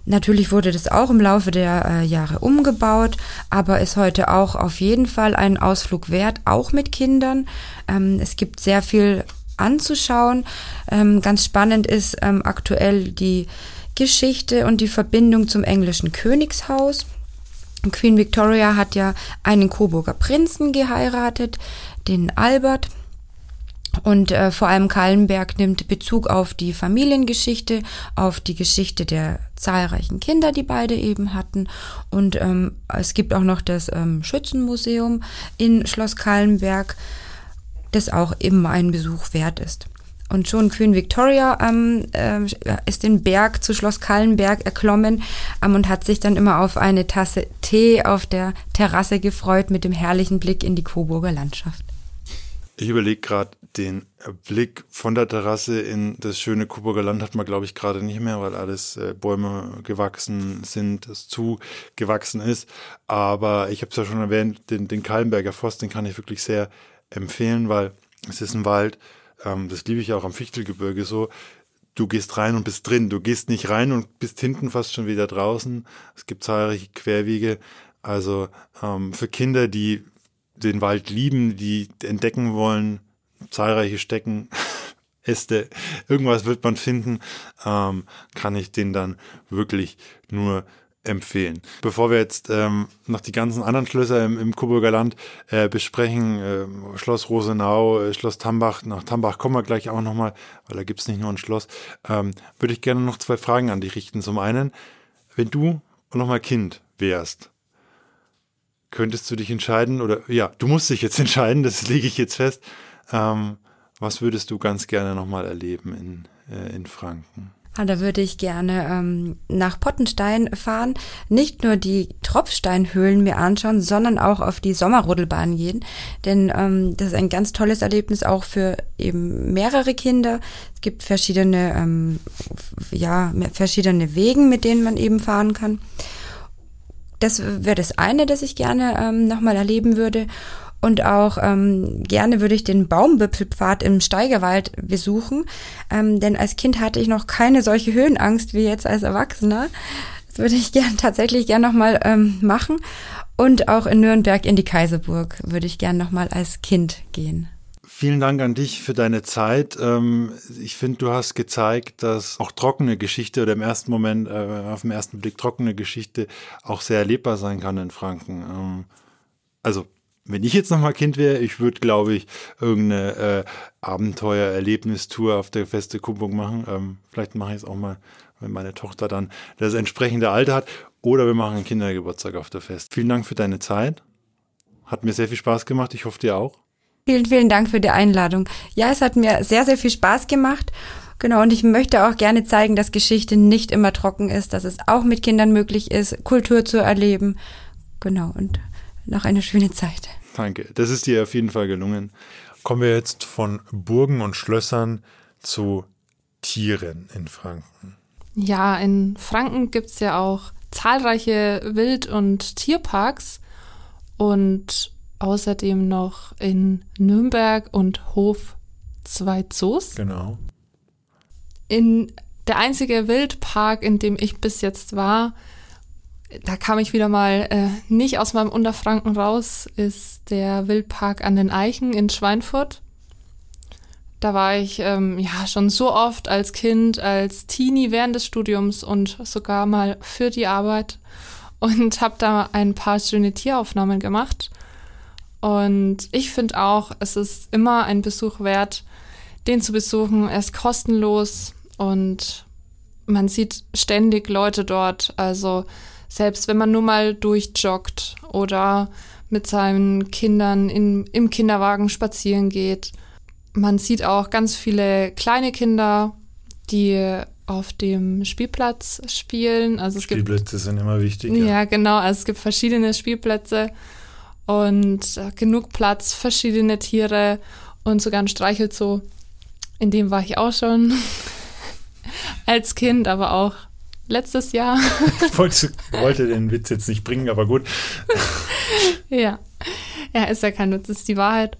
Natürlich wurde das auch im Laufe der äh, Jahre umgebaut, aber ist heute auch auf jeden Fall einen Ausflug wert, auch mit Kindern. Ähm, es gibt sehr viel anzuschauen. Ähm, ganz spannend ist ähm, aktuell die Geschichte und die Verbindung zum englischen Königshaus. Queen Victoria hat ja einen Coburger Prinzen geheiratet, den Albert. Und äh, vor allem Kallenberg nimmt Bezug auf die Familiengeschichte, auf die Geschichte der zahlreichen Kinder, die beide eben hatten. Und ähm, es gibt auch noch das ähm, Schützenmuseum in Schloss Kallenberg, das auch immer einen Besuch wert ist. Und schon Queen Victoria ähm, äh, ist den Berg zu Schloss Kallenberg erklommen ähm, und hat sich dann immer auf eine Tasse Tee auf der Terrasse gefreut mit dem herrlichen Blick in die Coburger Landschaft. Ich überlege gerade, den Blick von der Terrasse in das schöne Coburger Land hat man, glaube ich, gerade nicht mehr, weil alles äh, Bäume gewachsen sind, es zugewachsen ist. Aber ich habe es ja schon erwähnt, den, den Kallenberger Forst, den kann ich wirklich sehr empfehlen, weil es ist ein Wald, ähm, das liebe ich auch am Fichtelgebirge so. Du gehst rein und bist drin. Du gehst nicht rein und bist hinten fast schon wieder draußen. Es gibt zahlreiche Querwege. Also ähm, für Kinder, die den Wald lieben, die entdecken wollen, zahlreiche Stecken, [laughs] Äste, irgendwas wird man finden, ähm, kann ich den dann wirklich nur empfehlen. Bevor wir jetzt ähm, noch die ganzen anderen Schlösser im, im Coburger Land äh, besprechen, äh, Schloss Rosenau, äh, Schloss Tambach, nach Tambach kommen wir gleich auch nochmal, weil da gibt's nicht nur ein Schloss, ähm, würde ich gerne noch zwei Fragen an dich richten. Zum einen, wenn du nochmal Kind wärst, könntest du dich entscheiden, oder ja, du musst dich jetzt [laughs] entscheiden, das lege ich jetzt fest. Ähm, was würdest du ganz gerne nochmal erleben in, äh, in Franken? Ah, da würde ich gerne ähm, nach Pottenstein fahren, nicht nur die Tropfsteinhöhlen mir anschauen, sondern auch auf die Sommerrodelbahn gehen. Denn ähm, das ist ein ganz tolles Erlebnis auch für eben mehrere Kinder. Es gibt verschiedene, ähm, ja, verschiedene Wegen, mit denen man eben fahren kann. Das wäre das eine, das ich gerne ähm, nochmal erleben würde. Und auch ähm, gerne würde ich den Baumwipfelpfad im Steigerwald besuchen. Ähm, denn als Kind hatte ich noch keine solche Höhenangst wie jetzt als Erwachsener. Das würde ich gern tatsächlich gern nochmal ähm, machen. Und auch in Nürnberg in die Kaiserburg würde ich gern nochmal als Kind gehen. Vielen Dank an dich für deine Zeit. Ähm, ich finde, du hast gezeigt, dass auch trockene Geschichte oder im ersten Moment, äh, auf den ersten Blick trockene Geschichte auch sehr erlebbar sein kann in Franken. Ähm, also, wenn ich jetzt nochmal Kind wäre, ich würde, glaube ich, irgendeine äh, Abenteuer-Erlebnistour auf der Feste Kumpung machen. Ähm, vielleicht mache ich es auch mal, wenn meine Tochter dann das entsprechende Alter hat. Oder wir machen einen Kindergeburtstag auf der Fest. Vielen Dank für deine Zeit. Hat mir sehr viel Spaß gemacht. Ich hoffe, dir auch. Vielen, vielen Dank für die Einladung. Ja, es hat mir sehr, sehr viel Spaß gemacht. Genau, und ich möchte auch gerne zeigen, dass Geschichte nicht immer trocken ist, dass es auch mit Kindern möglich ist, Kultur zu erleben. Genau, und noch eine schöne Zeit. Danke, das ist dir auf jeden Fall gelungen. Kommen wir jetzt von Burgen und Schlössern zu Tieren in Franken. Ja, in Franken gibt es ja auch zahlreiche Wild- und Tierparks. Und außerdem noch in Nürnberg und Hof zwei Zoos. Genau. In der einzige Wildpark, in dem ich bis jetzt war, da kam ich wieder mal äh, nicht aus meinem Unterfranken raus, ist der Wildpark an den Eichen in Schweinfurt. Da war ich ähm, ja schon so oft als Kind, als Teenie während des Studiums und sogar mal für die Arbeit. und [laughs] habe da ein paar schöne Tieraufnahmen gemacht. Und ich finde auch, es ist immer ein Besuch wert, den zu besuchen. Er ist kostenlos und man sieht ständig Leute dort. Also selbst wenn man nur mal durchjoggt oder mit seinen Kindern in, im Kinderwagen spazieren geht. Man sieht auch ganz viele kleine Kinder, die auf dem Spielplatz spielen. Also es Spielplätze gibt, sind immer wichtig. Ja. ja, genau. Also es gibt verschiedene Spielplätze und äh, genug Platz, verschiedene Tiere und sogar ein Streichelzoo. In dem war ich auch schon [laughs] als Kind, aber auch letztes Jahr. [laughs] ich wollte, wollte den Witz jetzt nicht bringen, aber gut. [laughs] ja. Ja, ist ja kein Witz, ist die Wahrheit.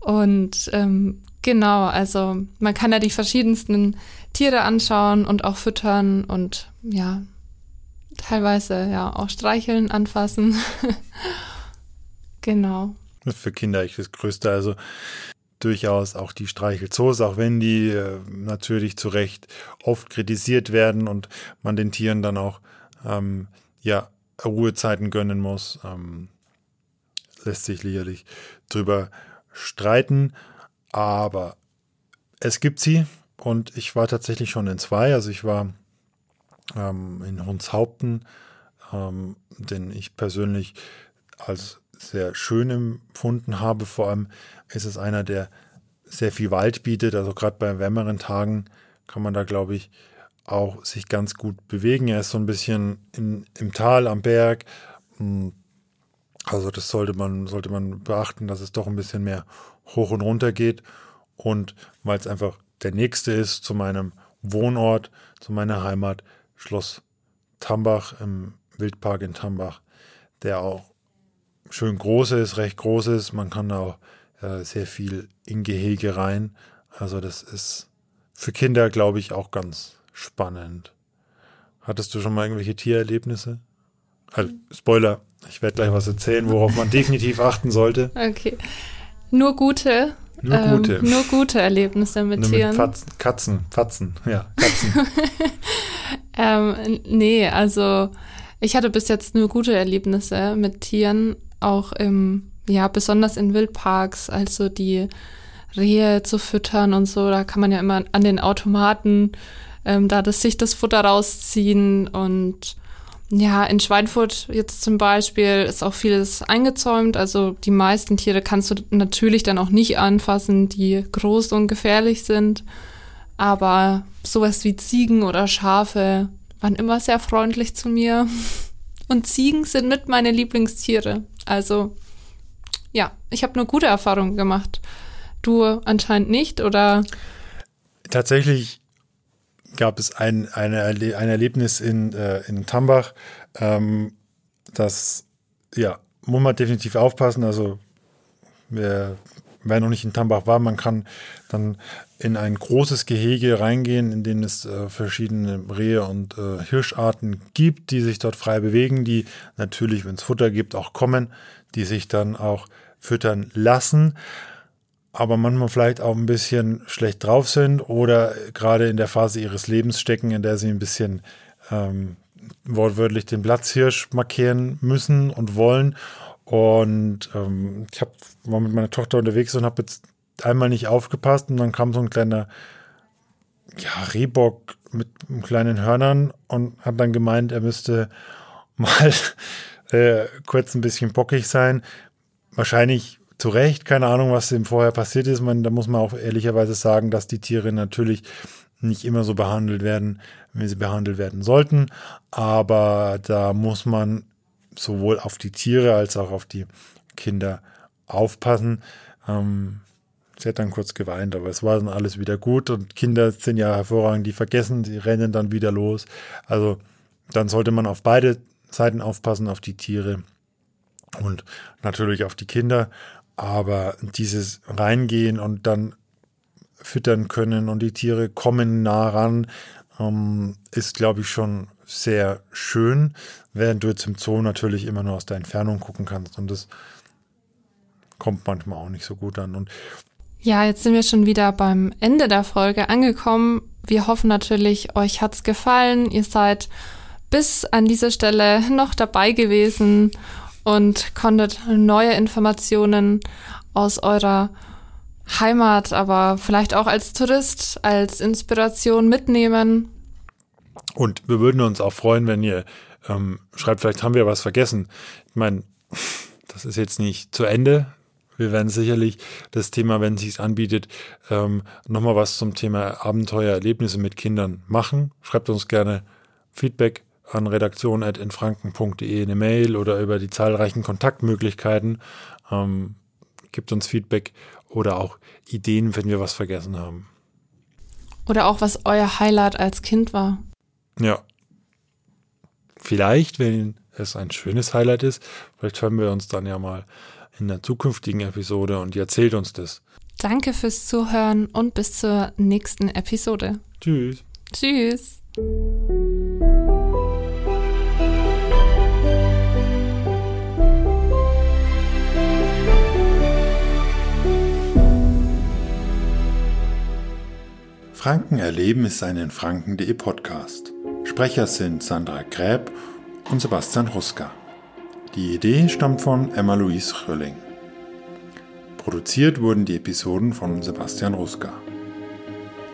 Und ähm, genau, also man kann ja die verschiedensten Tiere anschauen und auch füttern und ja, teilweise ja auch streicheln, anfassen. Genau. Ist für Kinder eigentlich das Größte. Also durchaus auch die Streichelzoos, auch wenn die äh, natürlich zu Recht oft kritisiert werden und man den Tieren dann auch ähm, ja, Ruhezeiten gönnen muss. Ähm, lässt sich sicherlich drüber streiten, aber es gibt sie und ich war tatsächlich schon in zwei. Also ich war ähm, in Hunshaupten, ähm, den ich persönlich als sehr schön empfunden habe. Vor allem ist es einer, der sehr viel Wald bietet. Also gerade bei wärmeren Tagen kann man da, glaube ich, auch sich ganz gut bewegen. Er ist so ein bisschen in, im Tal, am Berg. Hm, also das sollte man, sollte man beachten, dass es doch ein bisschen mehr hoch und runter geht. Und weil es einfach der nächste ist zu meinem Wohnort, zu meiner Heimat, Schloss Tambach im Wildpark in Tambach, der auch schön groß ist, recht groß ist. Man kann auch äh, sehr viel in Gehege rein. Also das ist für Kinder, glaube ich, auch ganz spannend. Hattest du schon mal irgendwelche Tiererlebnisse? Also, Spoiler, ich werde gleich was erzählen, worauf man [laughs] definitiv achten sollte. Okay. Nur gute nur ähm, gute. Nur gute Erlebnisse mit Nur Tieren. Mit Fatzen, Katzen, Fatzen, ja, Katzen. [laughs] ähm, nee, also ich hatte bis jetzt nur gute Erlebnisse mit Tieren, auch im, ja, besonders in Wildparks, also die Rehe zu füttern und so, da kann man ja immer an den Automaten ähm, da das, sich das Futter rausziehen und ja, in Schweinfurt jetzt zum Beispiel ist auch vieles eingezäumt. Also die meisten Tiere kannst du natürlich dann auch nicht anfassen, die groß und gefährlich sind. Aber sowas wie Ziegen oder Schafe waren immer sehr freundlich zu mir. Und Ziegen sind mit meine Lieblingstiere. Also ja, ich habe nur gute Erfahrungen gemacht. Du anscheinend nicht, oder? Tatsächlich gab es ein, eine, ein Erlebnis in, äh, in Tambach, ähm, das, ja, muss man definitiv aufpassen. Also, wer, wer noch nicht in Tambach war, man kann dann in ein großes Gehege reingehen, in dem es äh, verschiedene Rehe und äh, Hirscharten gibt, die sich dort frei bewegen, die natürlich, wenn es Futter gibt, auch kommen, die sich dann auch füttern lassen aber manchmal vielleicht auch ein bisschen schlecht drauf sind oder gerade in der Phase ihres Lebens stecken, in der sie ein bisschen ähm, wortwörtlich den Platzhirsch markieren müssen und wollen. Und ähm, ich hab, war mit meiner Tochter unterwegs und habe jetzt einmal nicht aufgepasst und dann kam so ein kleiner ja, Rehbock mit kleinen Hörnern und hat dann gemeint, er müsste [laughs] mal äh, kurz ein bisschen bockig sein. Wahrscheinlich zu Recht, keine Ahnung, was ihm vorher passiert ist. Man, da muss man auch ehrlicherweise sagen, dass die Tiere natürlich nicht immer so behandelt werden, wie sie behandelt werden sollten. Aber da muss man sowohl auf die Tiere als auch auf die Kinder aufpassen. Ähm, sie hat dann kurz geweint, aber es war dann alles wieder gut und Kinder sind ja hervorragend, die vergessen, sie rennen dann wieder los. Also dann sollte man auf beide Seiten aufpassen, auf die Tiere und natürlich auf die Kinder. Aber dieses Reingehen und dann füttern können und die Tiere kommen nah ran, ähm, ist, glaube ich, schon sehr schön, während du jetzt im Zoo natürlich immer nur aus der Entfernung gucken kannst. Und das kommt manchmal auch nicht so gut an. Und ja, jetzt sind wir schon wieder beim Ende der Folge angekommen. Wir hoffen natürlich, euch hat's gefallen. Ihr seid bis an dieser Stelle noch dabei gewesen und konntet neue Informationen aus eurer Heimat, aber vielleicht auch als Tourist, als Inspiration mitnehmen. Und wir würden uns auch freuen, wenn ihr ähm, schreibt, vielleicht haben wir was vergessen. Ich meine, das ist jetzt nicht zu Ende. Wir werden sicherlich das Thema, wenn es sich anbietet, ähm, nochmal was zum Thema Abenteuererlebnisse mit Kindern machen. Schreibt uns gerne Feedback an redaktion.infranken.de eine Mail oder über die zahlreichen Kontaktmöglichkeiten. Ähm, gibt uns Feedback oder auch Ideen, wenn wir was vergessen haben. Oder auch, was euer Highlight als Kind war. Ja. Vielleicht, wenn es ein schönes Highlight ist, vielleicht hören wir uns dann ja mal in der zukünftigen Episode und ihr erzählt uns das. Danke fürs Zuhören und bis zur nächsten Episode. Tschüss. Tschüss. Franken erleben ist ein in Franken.de Podcast. Sprecher sind Sandra Gräb und Sebastian Ruska. Die Idee stammt von Emma-Louise Rölling. Produziert wurden die Episoden von Sebastian Ruska.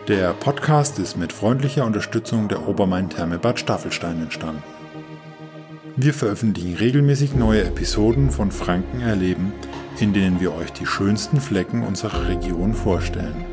Der Podcast ist mit freundlicher Unterstützung der Obermain-Therme Bad Staffelstein entstanden. Wir veröffentlichen regelmäßig neue Episoden von Franken erleben, in denen wir euch die schönsten Flecken unserer Region vorstellen.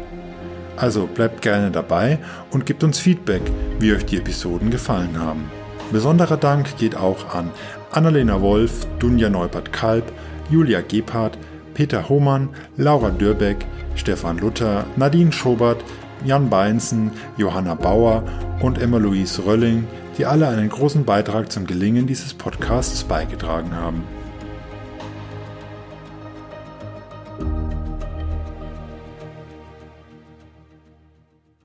Also bleibt gerne dabei und gebt uns Feedback, wie euch die Episoden gefallen haben. Besonderer Dank geht auch an Annalena Wolf, Dunja Neubert-Kalb, Julia Gebhardt, Peter Hohmann, Laura Dürbeck, Stefan Luther, Nadine Schobert, Jan Beinzen, Johanna Bauer und Emma-Louise Rölling, die alle einen großen Beitrag zum Gelingen dieses Podcasts beigetragen haben.